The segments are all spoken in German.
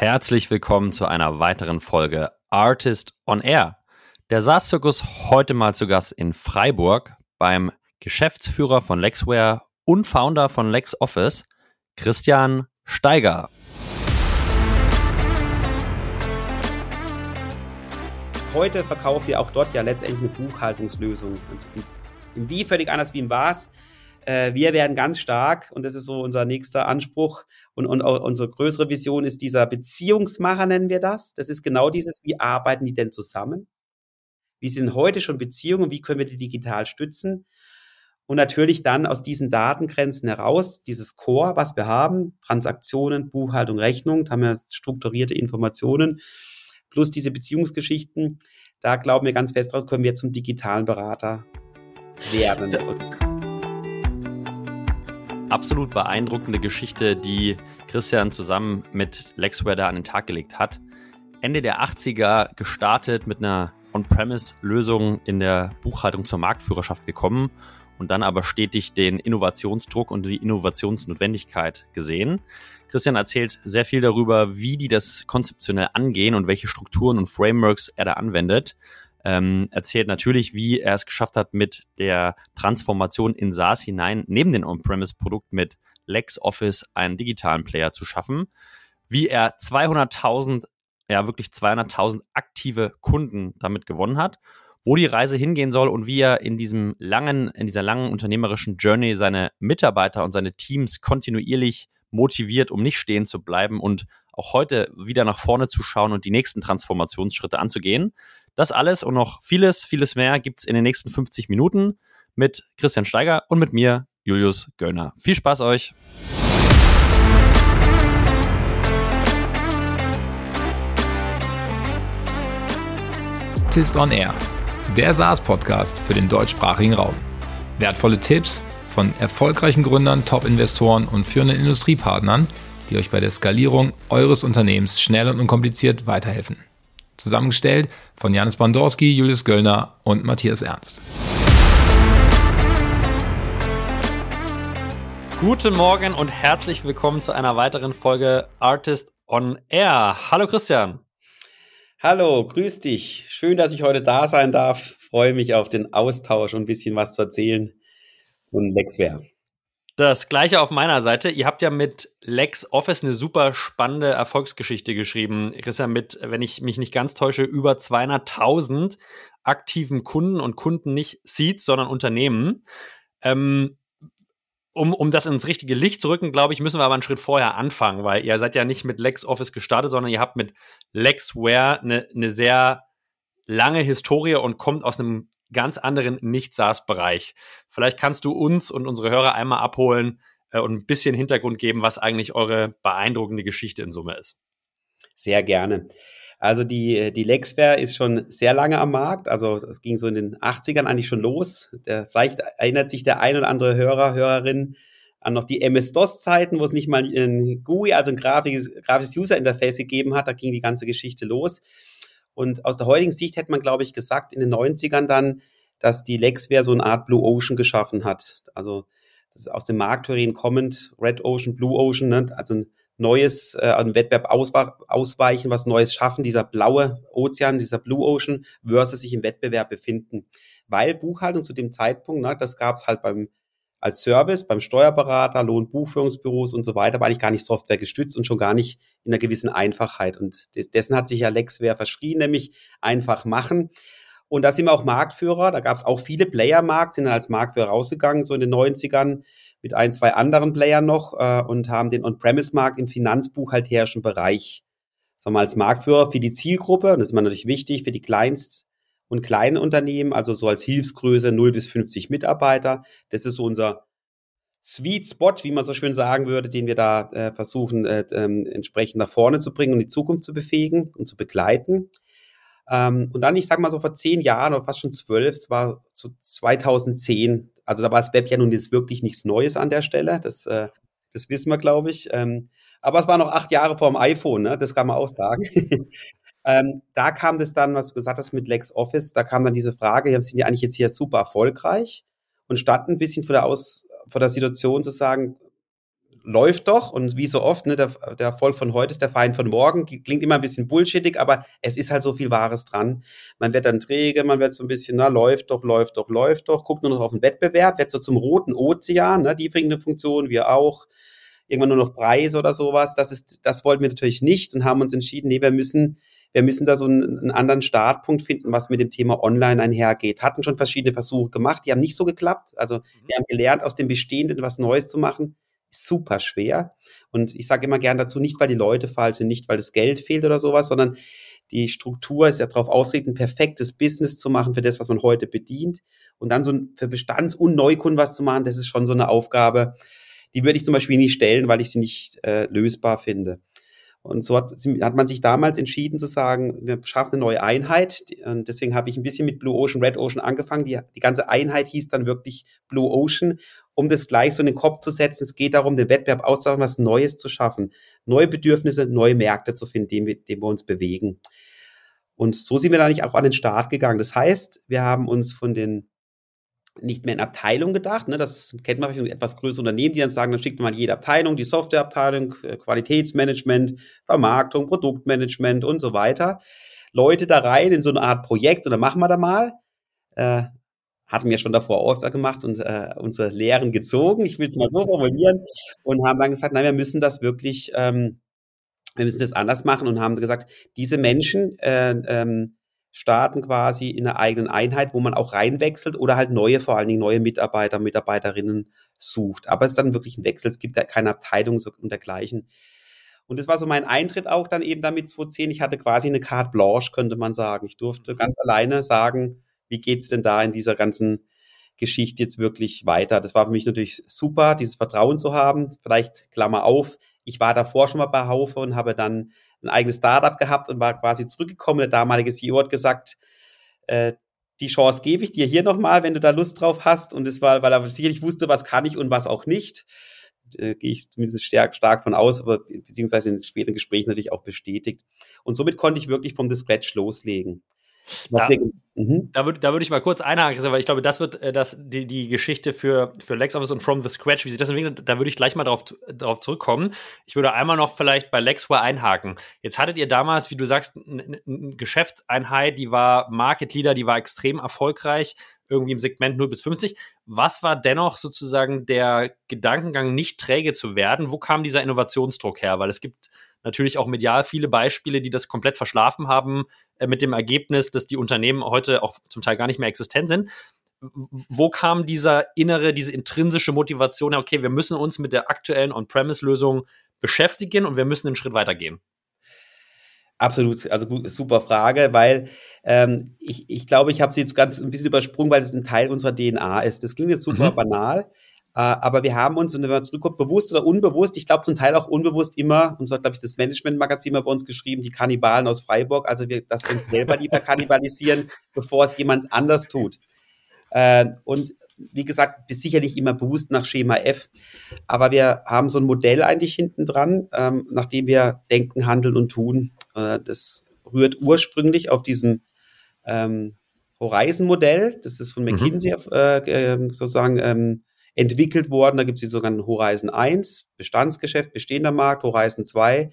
herzlich willkommen zu einer weiteren Folge Artist on Air. Der SaaS-Zirkus heute mal zu Gast in Freiburg beim Geschäftsführer von Lexware und Founder von LexOffice, Christian Steiger. Heute verkaufen wir auch dort ja letztendlich eine Buchhaltungslösung. Und wie völlig anders wie im Was. Äh, wir werden ganz stark, und das ist so unser nächster Anspruch und, und unsere größere Vision ist dieser Beziehungsmacher, nennen wir das. Das ist genau dieses, wie arbeiten die denn zusammen? Wie sind heute schon Beziehungen? Wie können wir die digital stützen? Und natürlich dann aus diesen Datengrenzen heraus, dieses Core, was wir haben, Transaktionen, Buchhaltung, Rechnung, da haben wir strukturierte Informationen, plus diese Beziehungsgeschichten, da glauben wir ganz fest drauf, können wir zum digitalen Berater werden. Absolut beeindruckende Geschichte, die Christian zusammen mit Lexware an den Tag gelegt hat. Ende der 80er gestartet mit einer On-Premise-Lösung in der Buchhaltung zur Marktführerschaft gekommen und dann aber stetig den Innovationsdruck und die Innovationsnotwendigkeit gesehen. Christian erzählt sehr viel darüber, wie die das konzeptionell angehen und welche Strukturen und Frameworks er da anwendet. Ähm, erzählt natürlich, wie er es geschafft hat, mit der Transformation in SaaS hinein, neben dem On-Premise-Produkt mit LexOffice einen digitalen Player zu schaffen, wie er 200.000, ja wirklich 200.000 aktive Kunden damit gewonnen hat wo die Reise hingehen soll und wie er in diesem langen, in dieser langen unternehmerischen Journey seine Mitarbeiter und seine Teams kontinuierlich motiviert, um nicht stehen zu bleiben und auch heute wieder nach vorne zu schauen und die nächsten Transformationsschritte anzugehen. Das alles und noch vieles, vieles mehr gibt es in den nächsten 50 Minuten mit Christian Steiger und mit mir, Julius Göllner. Viel Spaß euch! Tist on Air der SaaS-Podcast für den deutschsprachigen Raum. Wertvolle Tipps von erfolgreichen Gründern, Top-Investoren und führenden Industriepartnern, die euch bei der Skalierung eures Unternehmens schnell und unkompliziert weiterhelfen. Zusammengestellt von Janis Bandorski, Julius Göllner und Matthias Ernst. Guten Morgen und herzlich willkommen zu einer weiteren Folge Artist on Air. Hallo Christian. Hallo, grüß dich. Schön, dass ich heute da sein darf. Freue mich auf den Austausch und ein bisschen was zu erzählen von Lexware. Das gleiche auf meiner Seite. Ihr habt ja mit LexOffice eine super spannende Erfolgsgeschichte geschrieben. Christian, mit, wenn ich mich nicht ganz täusche, über 200.000 aktiven Kunden und Kunden nicht Seeds, sondern Unternehmen. Ähm, um, um das ins richtige Licht zu rücken, glaube ich, müssen wir aber einen Schritt vorher anfangen, weil ihr seid ja nicht mit LexOffice gestartet, sondern ihr habt mit LexWare eine, eine sehr lange Historie und kommt aus einem ganz anderen Nicht-SaaS-Bereich. Vielleicht kannst du uns und unsere Hörer einmal abholen äh, und ein bisschen Hintergrund geben, was eigentlich eure beeindruckende Geschichte in Summe ist. Sehr gerne. Also die, die Lexware ist schon sehr lange am Markt. Also es ging so in den 80ern eigentlich schon los. Der, vielleicht erinnert sich der ein oder andere Hörer, Hörerin an noch die MS-DOS-Zeiten, wo es nicht mal ein GUI, also ein grafisches, grafisches User-Interface gegeben hat. Da ging die ganze Geschichte los. Und aus der heutigen Sicht hätte man, glaube ich, gesagt, in den 90ern dann, dass die Lexware so eine Art Blue Ocean geschaffen hat. Also das ist aus dem Markttheorien kommend, Red Ocean, Blue Ocean, ne? also ein Neues, äh, einen Wettbewerb ausweichen, was Neues schaffen, dieser blaue Ozean, dieser Blue Ocean, versus sich im Wettbewerb befinden. Weil Buchhaltung zu dem Zeitpunkt, ne, das gab es halt beim als Service, beim Steuerberater, Lohnbuchführungsbüros und so weiter, aber eigentlich gar nicht Software gestützt und schon gar nicht in einer gewissen Einfachheit. Und des, dessen hat sich ja Lexware verschrien, nämlich einfach machen. Und da sind wir auch Marktführer. Da gab es auch viele Player Markt, sind dann als Marktführer rausgegangen, so in den 90ern mit ein, zwei anderen Playern noch äh, und haben den On-Premise-Markt im finanzbuchhalterischen Bereich sagen wir mal, als Marktführer für die Zielgruppe, und das ist immer natürlich wichtig, für die Kleinst- und kleinen Unternehmen, also so als Hilfsgröße 0 bis 50 Mitarbeiter. Das ist so unser Sweet Spot, wie man so schön sagen würde, den wir da äh, versuchen, äh, äh, entsprechend nach vorne zu bringen und die Zukunft zu befähigen und zu begleiten. Ähm, und dann, ich sag mal so vor zehn Jahren oder fast schon zwölf, es war so 2010, also da war das Web ja nun jetzt wirklich nichts Neues an der Stelle, das, äh, das wissen wir, glaube ich. Ähm, aber es war noch acht Jahre vor dem iPhone, ne? das kann man auch sagen. ähm, da kam das dann, was du gesagt hast mit LexOffice, da kam dann diese Frage, ja, sind die eigentlich jetzt hier super erfolgreich? Und statt ein bisschen vor der, Aus, vor der Situation zu sagen, läuft doch und wie so oft, ne, der, der Erfolg von heute ist der Feind von morgen. Klingt immer ein bisschen bullshittig, aber es ist halt so viel Wahres dran. Man wird dann träge, man wird so ein bisschen, na, läuft doch, läuft doch, läuft doch, guckt nur noch auf den Wettbewerb, wird so zum roten Ozean, ne, die bringen eine Funktion, wir auch. Irgendwann nur noch Preis oder sowas. Das ist, das wollten wir natürlich nicht und haben uns entschieden, nee, wir müssen wir müssen da so einen, einen, anderen Startpunkt finden, was mit dem Thema Online einhergeht. Hatten schon verschiedene Versuche gemacht, die haben nicht so geklappt. Also mhm. wir haben gelernt, aus dem Bestehenden was Neues zu machen. Ist super schwer. Und ich sage immer gern dazu, nicht weil die Leute falsch sind, nicht weil das Geld fehlt oder sowas, sondern die Struktur ist ja darauf ausgerichtet, ein perfektes Business zu machen für das, was man heute bedient. Und dann so für Bestands- und Neukunden was zu machen, das ist schon so eine Aufgabe, die würde ich zum Beispiel nicht stellen, weil ich sie nicht äh, lösbar finde. Und so hat, hat, man sich damals entschieden zu sagen, wir schaffen eine neue Einheit. Und deswegen habe ich ein bisschen mit Blue Ocean, Red Ocean angefangen. Die, die ganze Einheit hieß dann wirklich Blue Ocean, um das gleich so in den Kopf zu setzen. Es geht darum, den Wettbewerb auszumachen, was Neues zu schaffen, neue Bedürfnisse, neue Märkte zu finden, wir, denen wir uns bewegen. Und so sind wir da nicht auch an den Start gegangen. Das heißt, wir haben uns von den nicht mehr in Abteilung gedacht. Ne? Das kennt man vielleicht etwas größere Unternehmen, die dann sagen, dann schickt man jede Abteilung, die Softwareabteilung, äh, Qualitätsmanagement, Vermarktung, Produktmanagement und so weiter. Leute da rein in so eine Art Projekt und dann machen wir da mal. Äh, hatten wir schon davor Auftrag gemacht und äh, unsere Lehren gezogen, ich will es mal so formulieren, und haben dann gesagt, nein, wir müssen das wirklich, ähm, wir müssen das anders machen und haben gesagt, diese Menschen, äh, ähm, starten quasi in einer eigenen Einheit, wo man auch reinwechselt oder halt neue, vor allen Dingen neue Mitarbeiter, Mitarbeiterinnen sucht. Aber es ist dann wirklich ein Wechsel, es gibt ja keine Abteilung und dergleichen. Und das war so mein Eintritt auch dann eben damit 2010. Ich hatte quasi eine Carte Blanche, könnte man sagen. Ich durfte ganz alleine sagen, wie geht's denn da in dieser ganzen Geschichte jetzt wirklich weiter? Das war für mich natürlich super, dieses Vertrauen zu haben. Vielleicht Klammer auf. Ich war davor schon mal bei Haufe und habe dann ein eigenes Startup gehabt und war quasi zurückgekommen. Der damalige CEO hat gesagt, äh, die Chance gebe ich dir hier nochmal, wenn du da Lust drauf hast. Und es war, weil er sicherlich wusste, was kann ich und was auch nicht. Äh, gehe ich zumindest stark, stark von aus, aber beziehungsweise in späteren Gesprächen natürlich auch bestätigt. Und somit konnte ich wirklich vom The Scratch loslegen. Da, mhm. da würde da würd ich mal kurz einhaken, weil ich glaube, das wird äh, das, die, die Geschichte für, für LexOffice und From the Scratch, wie sich das entwickelt, da würde ich gleich mal darauf drauf zurückkommen. Ich würde einmal noch vielleicht bei Lexware einhaken. Jetzt hattet ihr damals, wie du sagst, eine Geschäftseinheit, die war Market Leader, die war extrem erfolgreich, irgendwie im Segment 0 bis 50. Was war dennoch sozusagen der Gedankengang, nicht träge zu werden? Wo kam dieser Innovationsdruck her? Weil es gibt natürlich auch medial viele Beispiele, die das komplett verschlafen haben, äh, mit dem Ergebnis, dass die Unternehmen heute auch zum Teil gar nicht mehr existent sind. Wo kam dieser innere, diese intrinsische Motivation her, okay, wir müssen uns mit der aktuellen On-Premise-Lösung beschäftigen und wir müssen einen Schritt weitergehen? Absolut, also gut, super Frage, weil ähm, ich, ich glaube, ich habe sie jetzt ganz ein bisschen übersprungen, weil es ein Teil unserer DNA ist. Das klingt jetzt super mhm. banal, aber wir haben uns, und wenn man zurückkommt, bewusst oder unbewusst, ich glaube zum Teil auch unbewusst immer, und so hat, glaube ich, das Management-Magazin mal bei uns geschrieben, die Kannibalen aus Freiburg, also wir, dass wir uns selber lieber kannibalisieren, bevor es jemand anders tut. Äh, und wie gesagt, sicherlich immer bewusst nach Schema F. Aber wir haben so ein Modell eigentlich hinten dran, ähm, nachdem wir denken, handeln und tun. Äh, das rührt ursprünglich auf diesem ähm, Horizon-Modell. Das ist von mhm. McKinsey mhm. äh, sozusagen ähm, entwickelt worden. Da gibt es die sogenannten Horizon 1, Bestandsgeschäft, bestehender Markt, Horizon 2,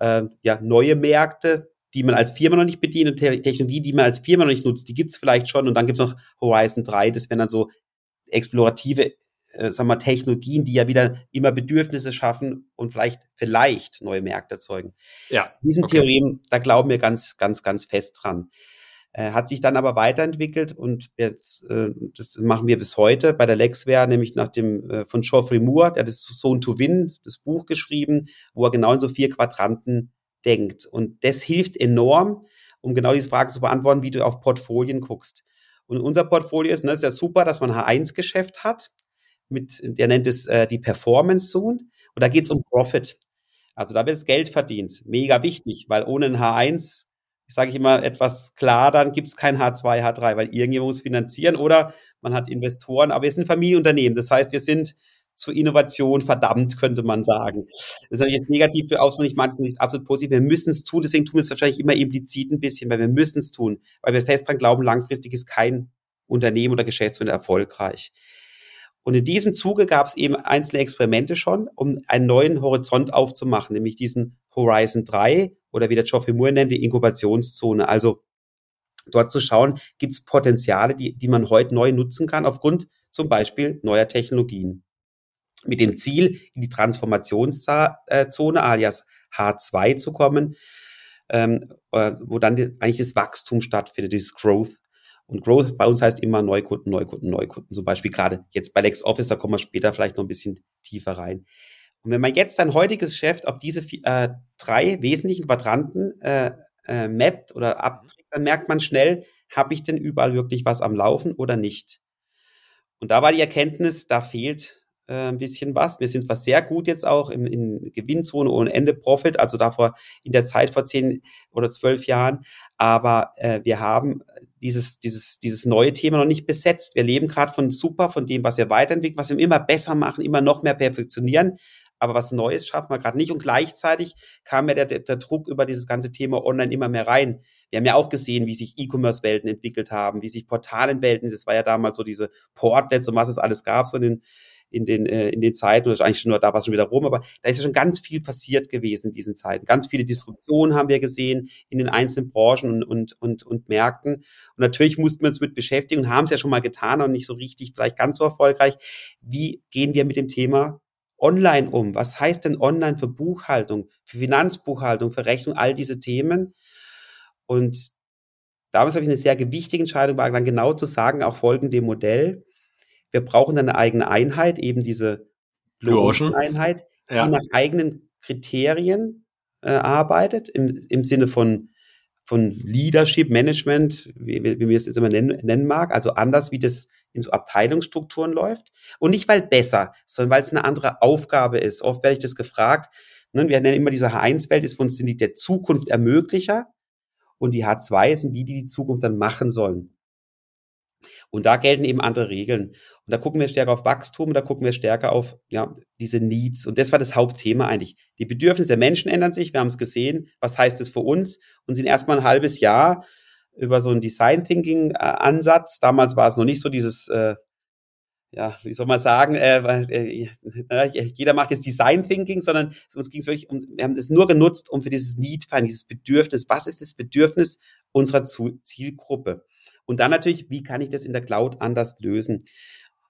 äh, ja, neue Märkte, die man als Firma noch nicht bedient und Technologie, die man als Firma noch nicht nutzt, die gibt es vielleicht schon. Und dann gibt es noch Horizon 3, das wären dann so explorative äh, sagen wir, Technologien, die ja wieder immer Bedürfnisse schaffen und vielleicht, vielleicht neue Märkte erzeugen. Ja. Diesen okay. Theorien, da glauben wir ganz, ganz, ganz fest dran. Äh, hat sich dann aber weiterentwickelt und wir, äh, das machen wir bis heute bei der Lexware, nämlich nach dem äh, von Geoffrey Moore, der das Zone to Win, das Buch geschrieben, wo er genau in so vier Quadranten denkt. Und das hilft enorm, um genau diese Frage zu beantworten, wie du auf Portfolien guckst. Und unser Portfolio ist, ne, ist ja super, dass man H1-Geschäft hat, mit, der nennt es äh, die Performance Zone. Und da geht es um Profit. Also da wird das Geld verdient. Mega wichtig, weil ohne ein H1 sage ich immer etwas klar, dann gibt es kein H2, H3, weil irgendjemand muss finanzieren oder man hat Investoren, aber wir sind Familienunternehmen. Das heißt, wir sind zur Innovation verdammt, könnte man sagen. Das ist jetzt negativ für aus, ich meine es nicht absolut positiv. Wir müssen es tun, deswegen tun wir es wahrscheinlich immer implizit ein bisschen, weil wir müssen es tun, weil wir fest dran glauben, langfristig ist kein Unternehmen oder Geschäftsführer erfolgreich. Und in diesem Zuge gab es eben einzelne Experimente schon, um einen neuen Horizont aufzumachen, nämlich diesen Horizon 3 oder wie der Geoffrey Moore nennt, die Inkubationszone. Also dort zu schauen, gibt es Potenziale, die, die man heute neu nutzen kann, aufgrund zum Beispiel neuer Technologien. Mit dem Ziel, in die Transformationszone alias H2 zu kommen, ähm, äh, wo dann die, eigentlich das Wachstum stattfindet, dieses Growth. Und Growth bei uns heißt immer Neukunden, Neukunden, Neukunden. Zum Beispiel gerade jetzt bei LexOffice, da kommen wir später vielleicht noch ein bisschen tiefer rein. Und wenn man jetzt sein heutiges Geschäft auf diese äh, drei wesentlichen Quadranten äh, äh, mappt oder abträgt, dann merkt man schnell, habe ich denn überall wirklich was am Laufen oder nicht? Und da war die Erkenntnis, da fehlt äh, ein bisschen was. Wir sind zwar sehr gut jetzt auch in, in Gewinnzone ohne Ende Profit, also davor in der Zeit vor zehn oder zwölf Jahren, aber äh, wir haben dieses, dieses, dieses neue Thema noch nicht besetzt. Wir leben gerade von super, von dem, was wir weiterentwickeln, was wir immer besser machen, immer noch mehr perfektionieren. Aber was Neues schaffen wir gerade nicht. Und gleichzeitig kam ja der, der, der Druck über dieses ganze Thema Online immer mehr rein. Wir haben ja auch gesehen, wie sich E-Commerce-Welten entwickelt haben, wie sich Portalenwelten, das war ja damals so diese Portlets und was es alles gab, so in den in den, äh, in den Zeiten, oder eigentlich schon nur da war es schon wieder rum, aber da ist ja schon ganz viel passiert gewesen in diesen Zeiten. Ganz viele Disruptionen haben wir gesehen in den einzelnen Branchen und, und, und, und Märkten. Und natürlich mussten wir uns mit beschäftigen und haben es ja schon mal getan und nicht so richtig, vielleicht ganz so erfolgreich. Wie gehen wir mit dem Thema online um? Was heißt denn online für Buchhaltung, für Finanzbuchhaltung, für Rechnung, all diese Themen? Und damals habe ich eine sehr gewichtige Entscheidung war, dann genau zu sagen, auch folgend dem Modell, wir brauchen eine eigene Einheit, eben diese Blue Ocean Einheit, ja. die nach eigenen Kriterien äh, arbeitet, im, im Sinne von, von Leadership, Management, wie, wie wir es jetzt immer nennen, nennen mag, also anders, wie das in so Abteilungsstrukturen läuft. Und nicht, weil besser, sondern weil es eine andere Aufgabe ist. Oft werde ich das gefragt. Ne? Wir nennen immer diese H1-Welt, ist für uns sind die der Zukunft Ermöglicher. Und die H2 sind die, die die Zukunft dann machen sollen. Und da gelten eben andere Regeln. Und da gucken wir stärker auf Wachstum, da gucken wir stärker auf ja, diese Needs. Und das war das Hauptthema eigentlich. Die Bedürfnisse der Menschen ändern sich. Wir haben es gesehen. Was heißt es für uns? Und sind erstmal ein halbes Jahr über so einen Design Thinking Ansatz. Damals war es noch nicht so dieses, äh, ja, wie soll man sagen, äh, äh, jeder macht jetzt Design Thinking, sondern uns ging es wirklich um, wir haben das nur genutzt, um für dieses Need, für dieses Bedürfnis, was ist das Bedürfnis unserer Zielgruppe? Und dann natürlich, wie kann ich das in der Cloud anders lösen?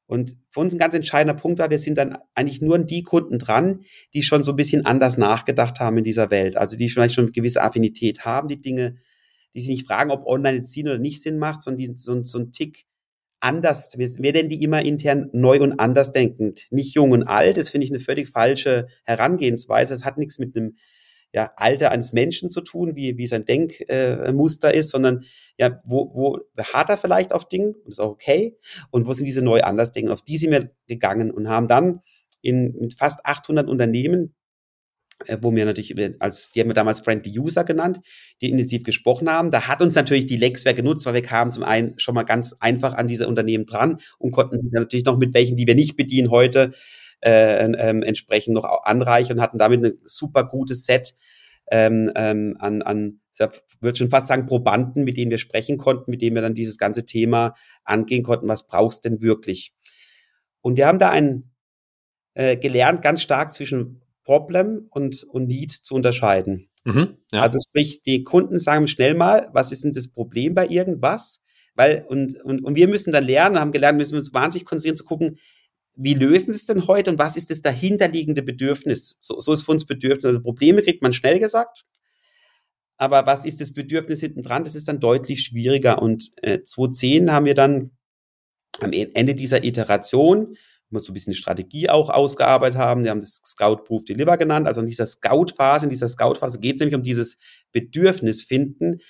Und für uns ein ganz entscheidender Punkt war, wir sind dann eigentlich nur an die Kunden dran, die schon so ein bisschen anders nachgedacht haben in dieser Welt. Also die vielleicht schon eine gewisse Affinität haben, die Dinge, die sich nicht fragen, ob online jetzt Sinn oder nicht Sinn macht, sondern die so, so ein Tick anders, wir, nennen die immer intern neu und anders denkend. Nicht jung und alt, das finde ich eine völlig falsche Herangehensweise. Es hat nichts mit einem ja, Alter eines Menschen zu tun, wie, wie sein Denkmuster äh, ist, sondern ja, wo, wo hat er vielleicht auf Dingen, und ist auch okay, und wo sind diese neu anders Dinge, auf die sind wir gegangen und haben dann in, in fast 800 Unternehmen, äh, wo wir natürlich als, die haben wir damals Friendly User genannt, die intensiv gesprochen haben. Da hat uns natürlich die Lexware genutzt, weil wir kamen zum einen schon mal ganz einfach an diese Unternehmen dran und konnten sie natürlich noch mit welchen, die wir nicht bedienen heute, äh, ähm, entsprechend noch anreichern und hatten damit ein super gutes Set ähm, ähm, an, an ich würde schon fast sagen, Probanden, mit denen wir sprechen konnten, mit denen wir dann dieses ganze Thema angehen konnten, was brauchst denn wirklich? Und wir haben da ein, äh, gelernt, ganz stark zwischen Problem und, und Need zu unterscheiden. Mhm, ja. Also sprich, die Kunden sagen schnell mal, was ist denn das Problem bei irgendwas? Weil, und, und, und wir müssen dann lernen, haben gelernt, müssen wir uns wahnsinnig konzentrieren zu gucken, wie lösen sie es denn heute und was ist das dahinterliegende Bedürfnis? So, so ist für uns Bedürfnis. Also Probleme kriegt man schnell gesagt, aber was ist das Bedürfnis hinten dran? Das ist dann deutlich schwieriger. Und äh, 2010 haben wir dann am e-, Ende dieser Iteration, wo wir so ein bisschen Strategie auch ausgearbeitet haben, wir haben das Scout Proof Deliver genannt, also in dieser Scout-Phase, in dieser Scout-Phase geht es nämlich um dieses Bedürfnis finden,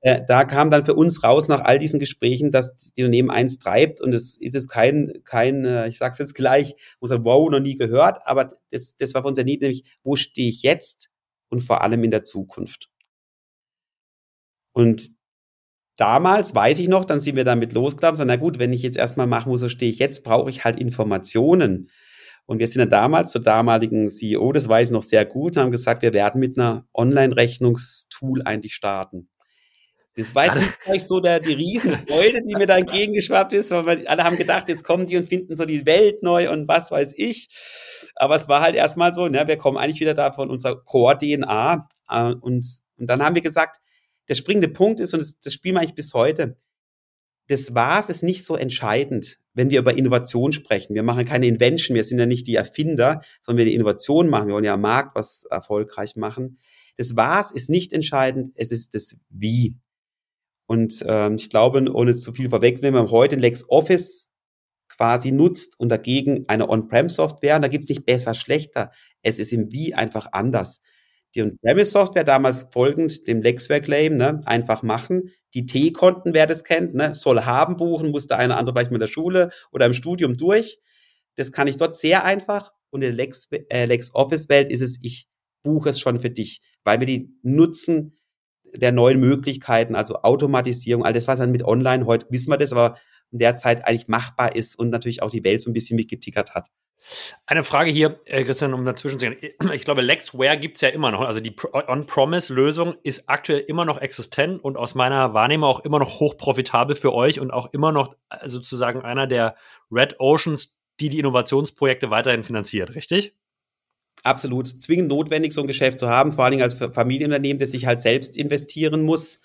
äh, da kam dann für uns raus nach all diesen Gesprächen, dass die Unternehmen eins treibt und es ist es kein, kein, äh, ich sag's jetzt gleich, man sagt, wow, noch nie gehört, aber das, das war für uns der Need, nämlich, wo stehe ich jetzt und vor allem in der Zukunft. Und damals weiß ich noch, dann sind wir damit losgelaufen, sagen, na gut, wenn ich jetzt erstmal machen muss, so stehe ich jetzt, brauche ich halt Informationen. Und wir sind dann damals zur damaligen CEO, das weiß ich noch sehr gut, haben gesagt, wir werden mit einer Online-Rechnungstool eigentlich starten. Das war jetzt nicht so der, die Riesenfreude, die mir da entgegengeschwappt ist, weil alle haben gedacht, jetzt kommen die und finden so die Welt neu und was weiß ich. Aber es war halt erstmal so, ne, wir kommen eigentlich wieder da von unserer Core-DNA. Äh, und, und dann haben wir gesagt, der springende Punkt ist, und das, das spielen wir eigentlich bis heute, das Was ist nicht so entscheidend, wenn wir über Innovation sprechen. Wir machen keine Invention, wir sind ja nicht die Erfinder, sondern wir die Innovation machen. Wir wollen ja am Markt was erfolgreich machen. Das Was ist nicht entscheidend, es ist das Wie. Und ähm, ich glaube, ohne zu viel vorwegnehmen, wenn man heute LexOffice quasi nutzt und dagegen eine On-Prem-Software, und da gibt's nicht besser, schlechter. Es ist im Wie einfach anders. Die On-Premise-Software damals folgend dem Lexware-Claim, ne, einfach machen. Die T-Konten, wer das kennt, ne, soll haben buchen, musste eine andere vielleicht mit der Schule oder im Studium durch. Das kann ich dort sehr einfach. Und in der Lex, äh, LexOffice-Welt ist es, ich buche es schon für dich, weil wir die Nutzen der neuen Möglichkeiten, also Automatisierung, all das, was dann mit Online, heute wissen wir das, aber in der Zeit eigentlich machbar ist und natürlich auch die Welt so ein bisschen mitgetickert hat. Eine Frage hier, äh, Christian, um dazwischen zu gehen. Ich glaube, Lexware gibt es ja immer noch. Also die On-Promise-Lösung ist aktuell immer noch existent und aus meiner Wahrnehmung auch immer noch hochprofitabel für euch und auch immer noch äh, sozusagen einer der Red Oceans, die die Innovationsprojekte weiterhin finanziert, richtig? Absolut. Zwingend notwendig, so ein Geschäft zu haben, vor allen Dingen als Familienunternehmen, das sich halt selbst investieren muss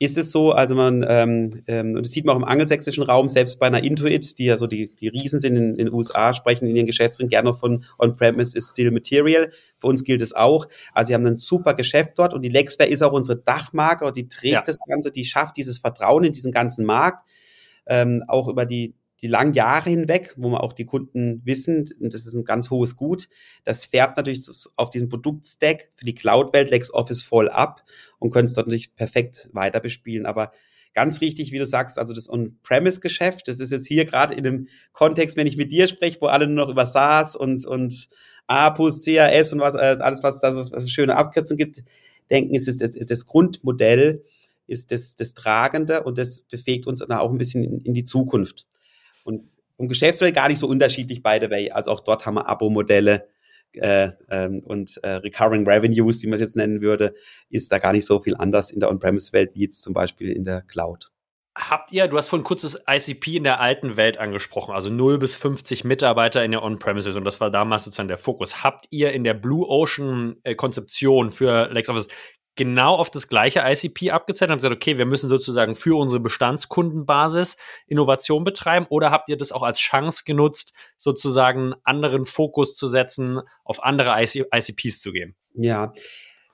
ist es so, also man, ähm, ähm, und das sieht man auch im angelsächsischen Raum, selbst bei einer Intuit, die ja so die, die Riesen sind in, in den USA, sprechen in ihren Geschäftsführern gerne von On-Premise is still material. Für uns gilt es auch. Also sie haben ein super Geschäft dort und die Lexware ist auch unsere Dachmarke und die trägt ja. das Ganze, die schafft dieses Vertrauen in diesen ganzen Markt, ähm, auch über die, die langen Jahre hinweg, wo man auch die Kunden wissen, und das ist ein ganz hohes Gut, das fährt natürlich auf diesen Produktstack für die Cloud-Welt LexOffice voll ab und können es dort natürlich perfekt weiter bespielen. Aber ganz richtig, wie du sagst, also das On-Premise-Geschäft, das ist jetzt hier gerade in dem Kontext, wenn ich mit dir spreche, wo alle nur noch über SaaS und, und APUS, CAS und was, äh, alles, was da so schöne Abkürzungen gibt, denken, ist es das, das Grundmodell, ist das, das Tragende und das befähigt uns dann auch ein bisschen in, in die Zukunft. Und vom Geschäftsmodell gar nicht so unterschiedlich, by the way. Also auch dort haben wir Abo-Modelle äh, ähm, und äh, Recurring Revenues, wie man es jetzt nennen würde, ist da gar nicht so viel anders in der On-Premise-Welt wie jetzt zum Beispiel in der Cloud. Habt ihr, du hast vorhin kurz das ICP in der alten Welt angesprochen, also 0 bis 50 Mitarbeiter in der On-Premises und das war damals sozusagen der Fokus. Habt ihr in der Blue Ocean äh, für LexOffice genau auf das gleiche ICP abgezählt und habt gesagt, okay, wir müssen sozusagen für unsere Bestandskundenbasis Innovation betreiben oder habt ihr das auch als Chance genutzt, sozusagen anderen Fokus zu setzen, auf andere IC ICPs zu gehen? Ja.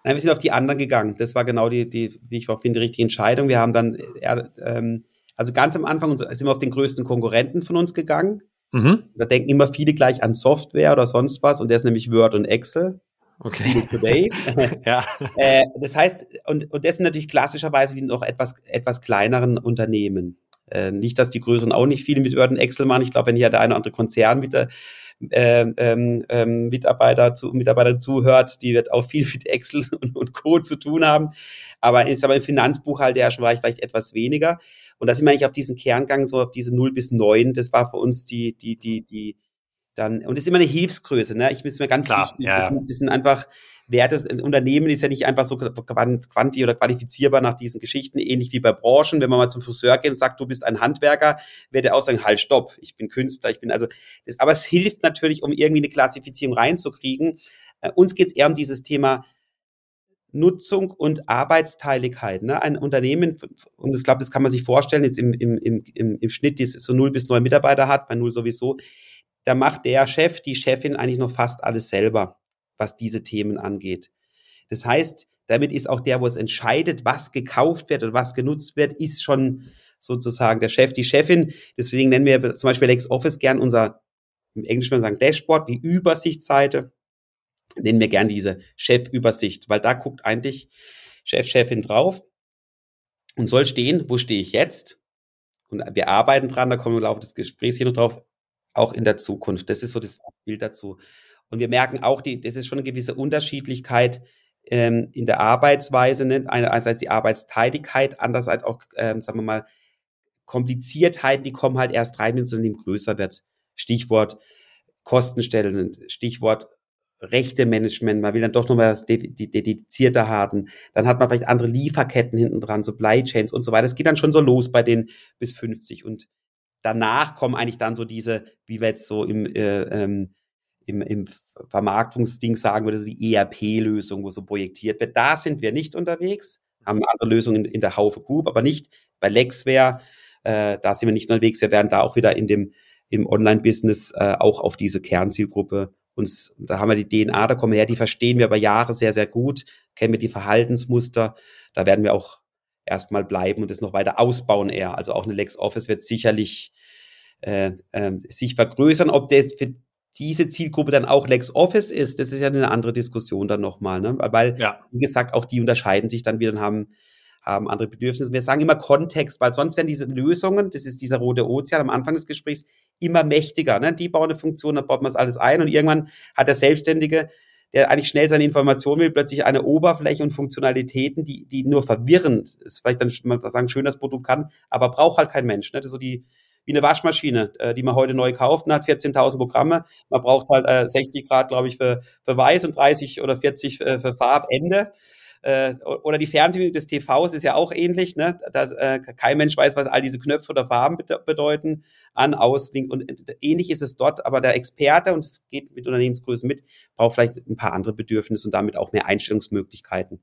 Nein, wir sind auf die anderen gegangen. Das war genau die, die wie ich auch finde, die richtige Entscheidung. Wir haben dann, äh, ähm, also ganz am Anfang sind wir auf den größten Konkurrenten von uns gegangen. Mhm. Da denken immer viele gleich an Software oder sonst was und der ist nämlich Word und Excel. Okay. Today. ja. Äh, das heißt, und, und das sind natürlich klassischerweise die noch etwas, etwas kleineren Unternehmen. Äh, nicht, dass die größeren auch nicht viel mit Word und Excel machen. Ich glaube, wenn hier der eine oder andere Konzern mit der äh, ähm, ähm, Mitarbeiter zu, Mitarbeiter zuhört, die wird auch viel mit Excel und, und Co. zu tun haben. Aber ist aber im Finanzbuchhalter ja schon war ich vielleicht etwas weniger. Und da sind wir eigentlich auf diesen Kerngang, so auf diese 0 bis 9, das war für uns die, die, die, die, dann, und das ist immer eine Hilfsgröße, ne? Ich muss mir ganz Klar, wichtig, ja. das, sind, das sind einfach Werte, ein Unternehmen ist ja nicht einfach so quanti oder qualifizierbar nach diesen Geschichten, ähnlich wie bei Branchen. Wenn man mal zum Friseur geht und sagt, du bist ein Handwerker, wird er auch sagen, halt, stopp, ich bin Künstler, ich bin also, das, aber es hilft natürlich, um irgendwie eine Klassifizierung reinzukriegen. Äh, uns geht es eher um dieses Thema Nutzung und Arbeitsteiligkeit. Ne? Ein Unternehmen, und ich glaube, das kann man sich vorstellen, jetzt im, im, im, im Schnitt, die so null bis neun Mitarbeiter hat, bei null sowieso, da macht der Chef, die Chefin eigentlich noch fast alles selber, was diese Themen angeht. Das heißt, damit ist auch der, wo es entscheidet, was gekauft wird und was genutzt wird, ist schon sozusagen der Chef, die Chefin. Deswegen nennen wir zum Beispiel LexOffice gern unser, im Englischen würde man sagen Dashboard, die Übersichtsseite, nennen wir gern diese Chefübersicht, weil da guckt eigentlich Chef, Chefin drauf und soll stehen, wo stehe ich jetzt? Und wir arbeiten dran, da kommen wir im Laufe des Gesprächs hier noch drauf, auch in der Zukunft. Das ist so das Bild dazu. Und wir merken auch, die, das ist schon eine gewisse Unterschiedlichkeit ähm, in der Arbeitsweise, ne? einerseits die Arbeitsteiligkeit, andererseits auch, ähm, sagen wir mal, Kompliziertheiten, die kommen halt erst rein, wenn das Unternehmen größer wird. Stichwort Kostenstellen, Stichwort Rechte-Management, man will dann doch nochmal das dedizierte haben, dann hat man vielleicht andere Lieferketten hinten dran, Supply Chains und so weiter. Das geht dann schon so los bei den bis 50 und danach kommen eigentlich dann so diese, wie wir jetzt so im, äh, ähm, im, im Vermarktungsding sagen würde, die ERP-Lösung, wo so projektiert wird. Da sind wir nicht unterwegs, haben andere Lösungen in, in der Haufe Group, aber nicht bei Lexware. Äh, da sind wir nicht unterwegs. Wir werden da auch wieder in dem im Online-Business äh, auch auf diese Kernzielgruppe uns, da haben wir die DNA, da kommen wir her, die verstehen wir über Jahre sehr, sehr gut, kennen wir die Verhaltensmuster. Da werden wir auch erstmal bleiben und das noch weiter ausbauen eher. Also auch eine LexOffice wird sicherlich äh, äh, sich vergrößern. Ob das für diese Zielgruppe dann auch LexOffice ist, das ist ja eine andere Diskussion dann nochmal. Ne? Weil, ja. wie gesagt, auch die unterscheiden sich dann wieder und haben haben andere Bedürfnisse. Wir sagen immer Kontext, weil sonst werden diese Lösungen, das ist dieser rote Ozean am Anfang des Gesprächs, immer mächtiger. Ne? Die bauen eine Funktion, dann baut man das alles ein und irgendwann hat der Selbstständige, der eigentlich schnell seine Information will, plötzlich eine Oberfläche und Funktionalitäten, die, die nur verwirrend ist. Vielleicht dann man sagen, schön das Produkt kann, aber braucht halt kein Mensch. Ne? Das ist so die, wie eine Waschmaschine, äh, die man heute neu kauft und hat 14.000 Programme. Man braucht halt äh, 60 Grad, glaube ich, für, für Weiß und 30 oder 40 äh, für Farbende äh, oder die Fernbedienung des TVs ist ja auch ähnlich, ne? dass äh, kein Mensch weiß, was all diese Knöpfe oder Farben bedeuten, an, aus, link und äh, ähnlich ist es dort, aber der Experte, und es geht mit Unternehmensgrößen mit, braucht vielleicht ein paar andere Bedürfnisse und damit auch mehr Einstellungsmöglichkeiten.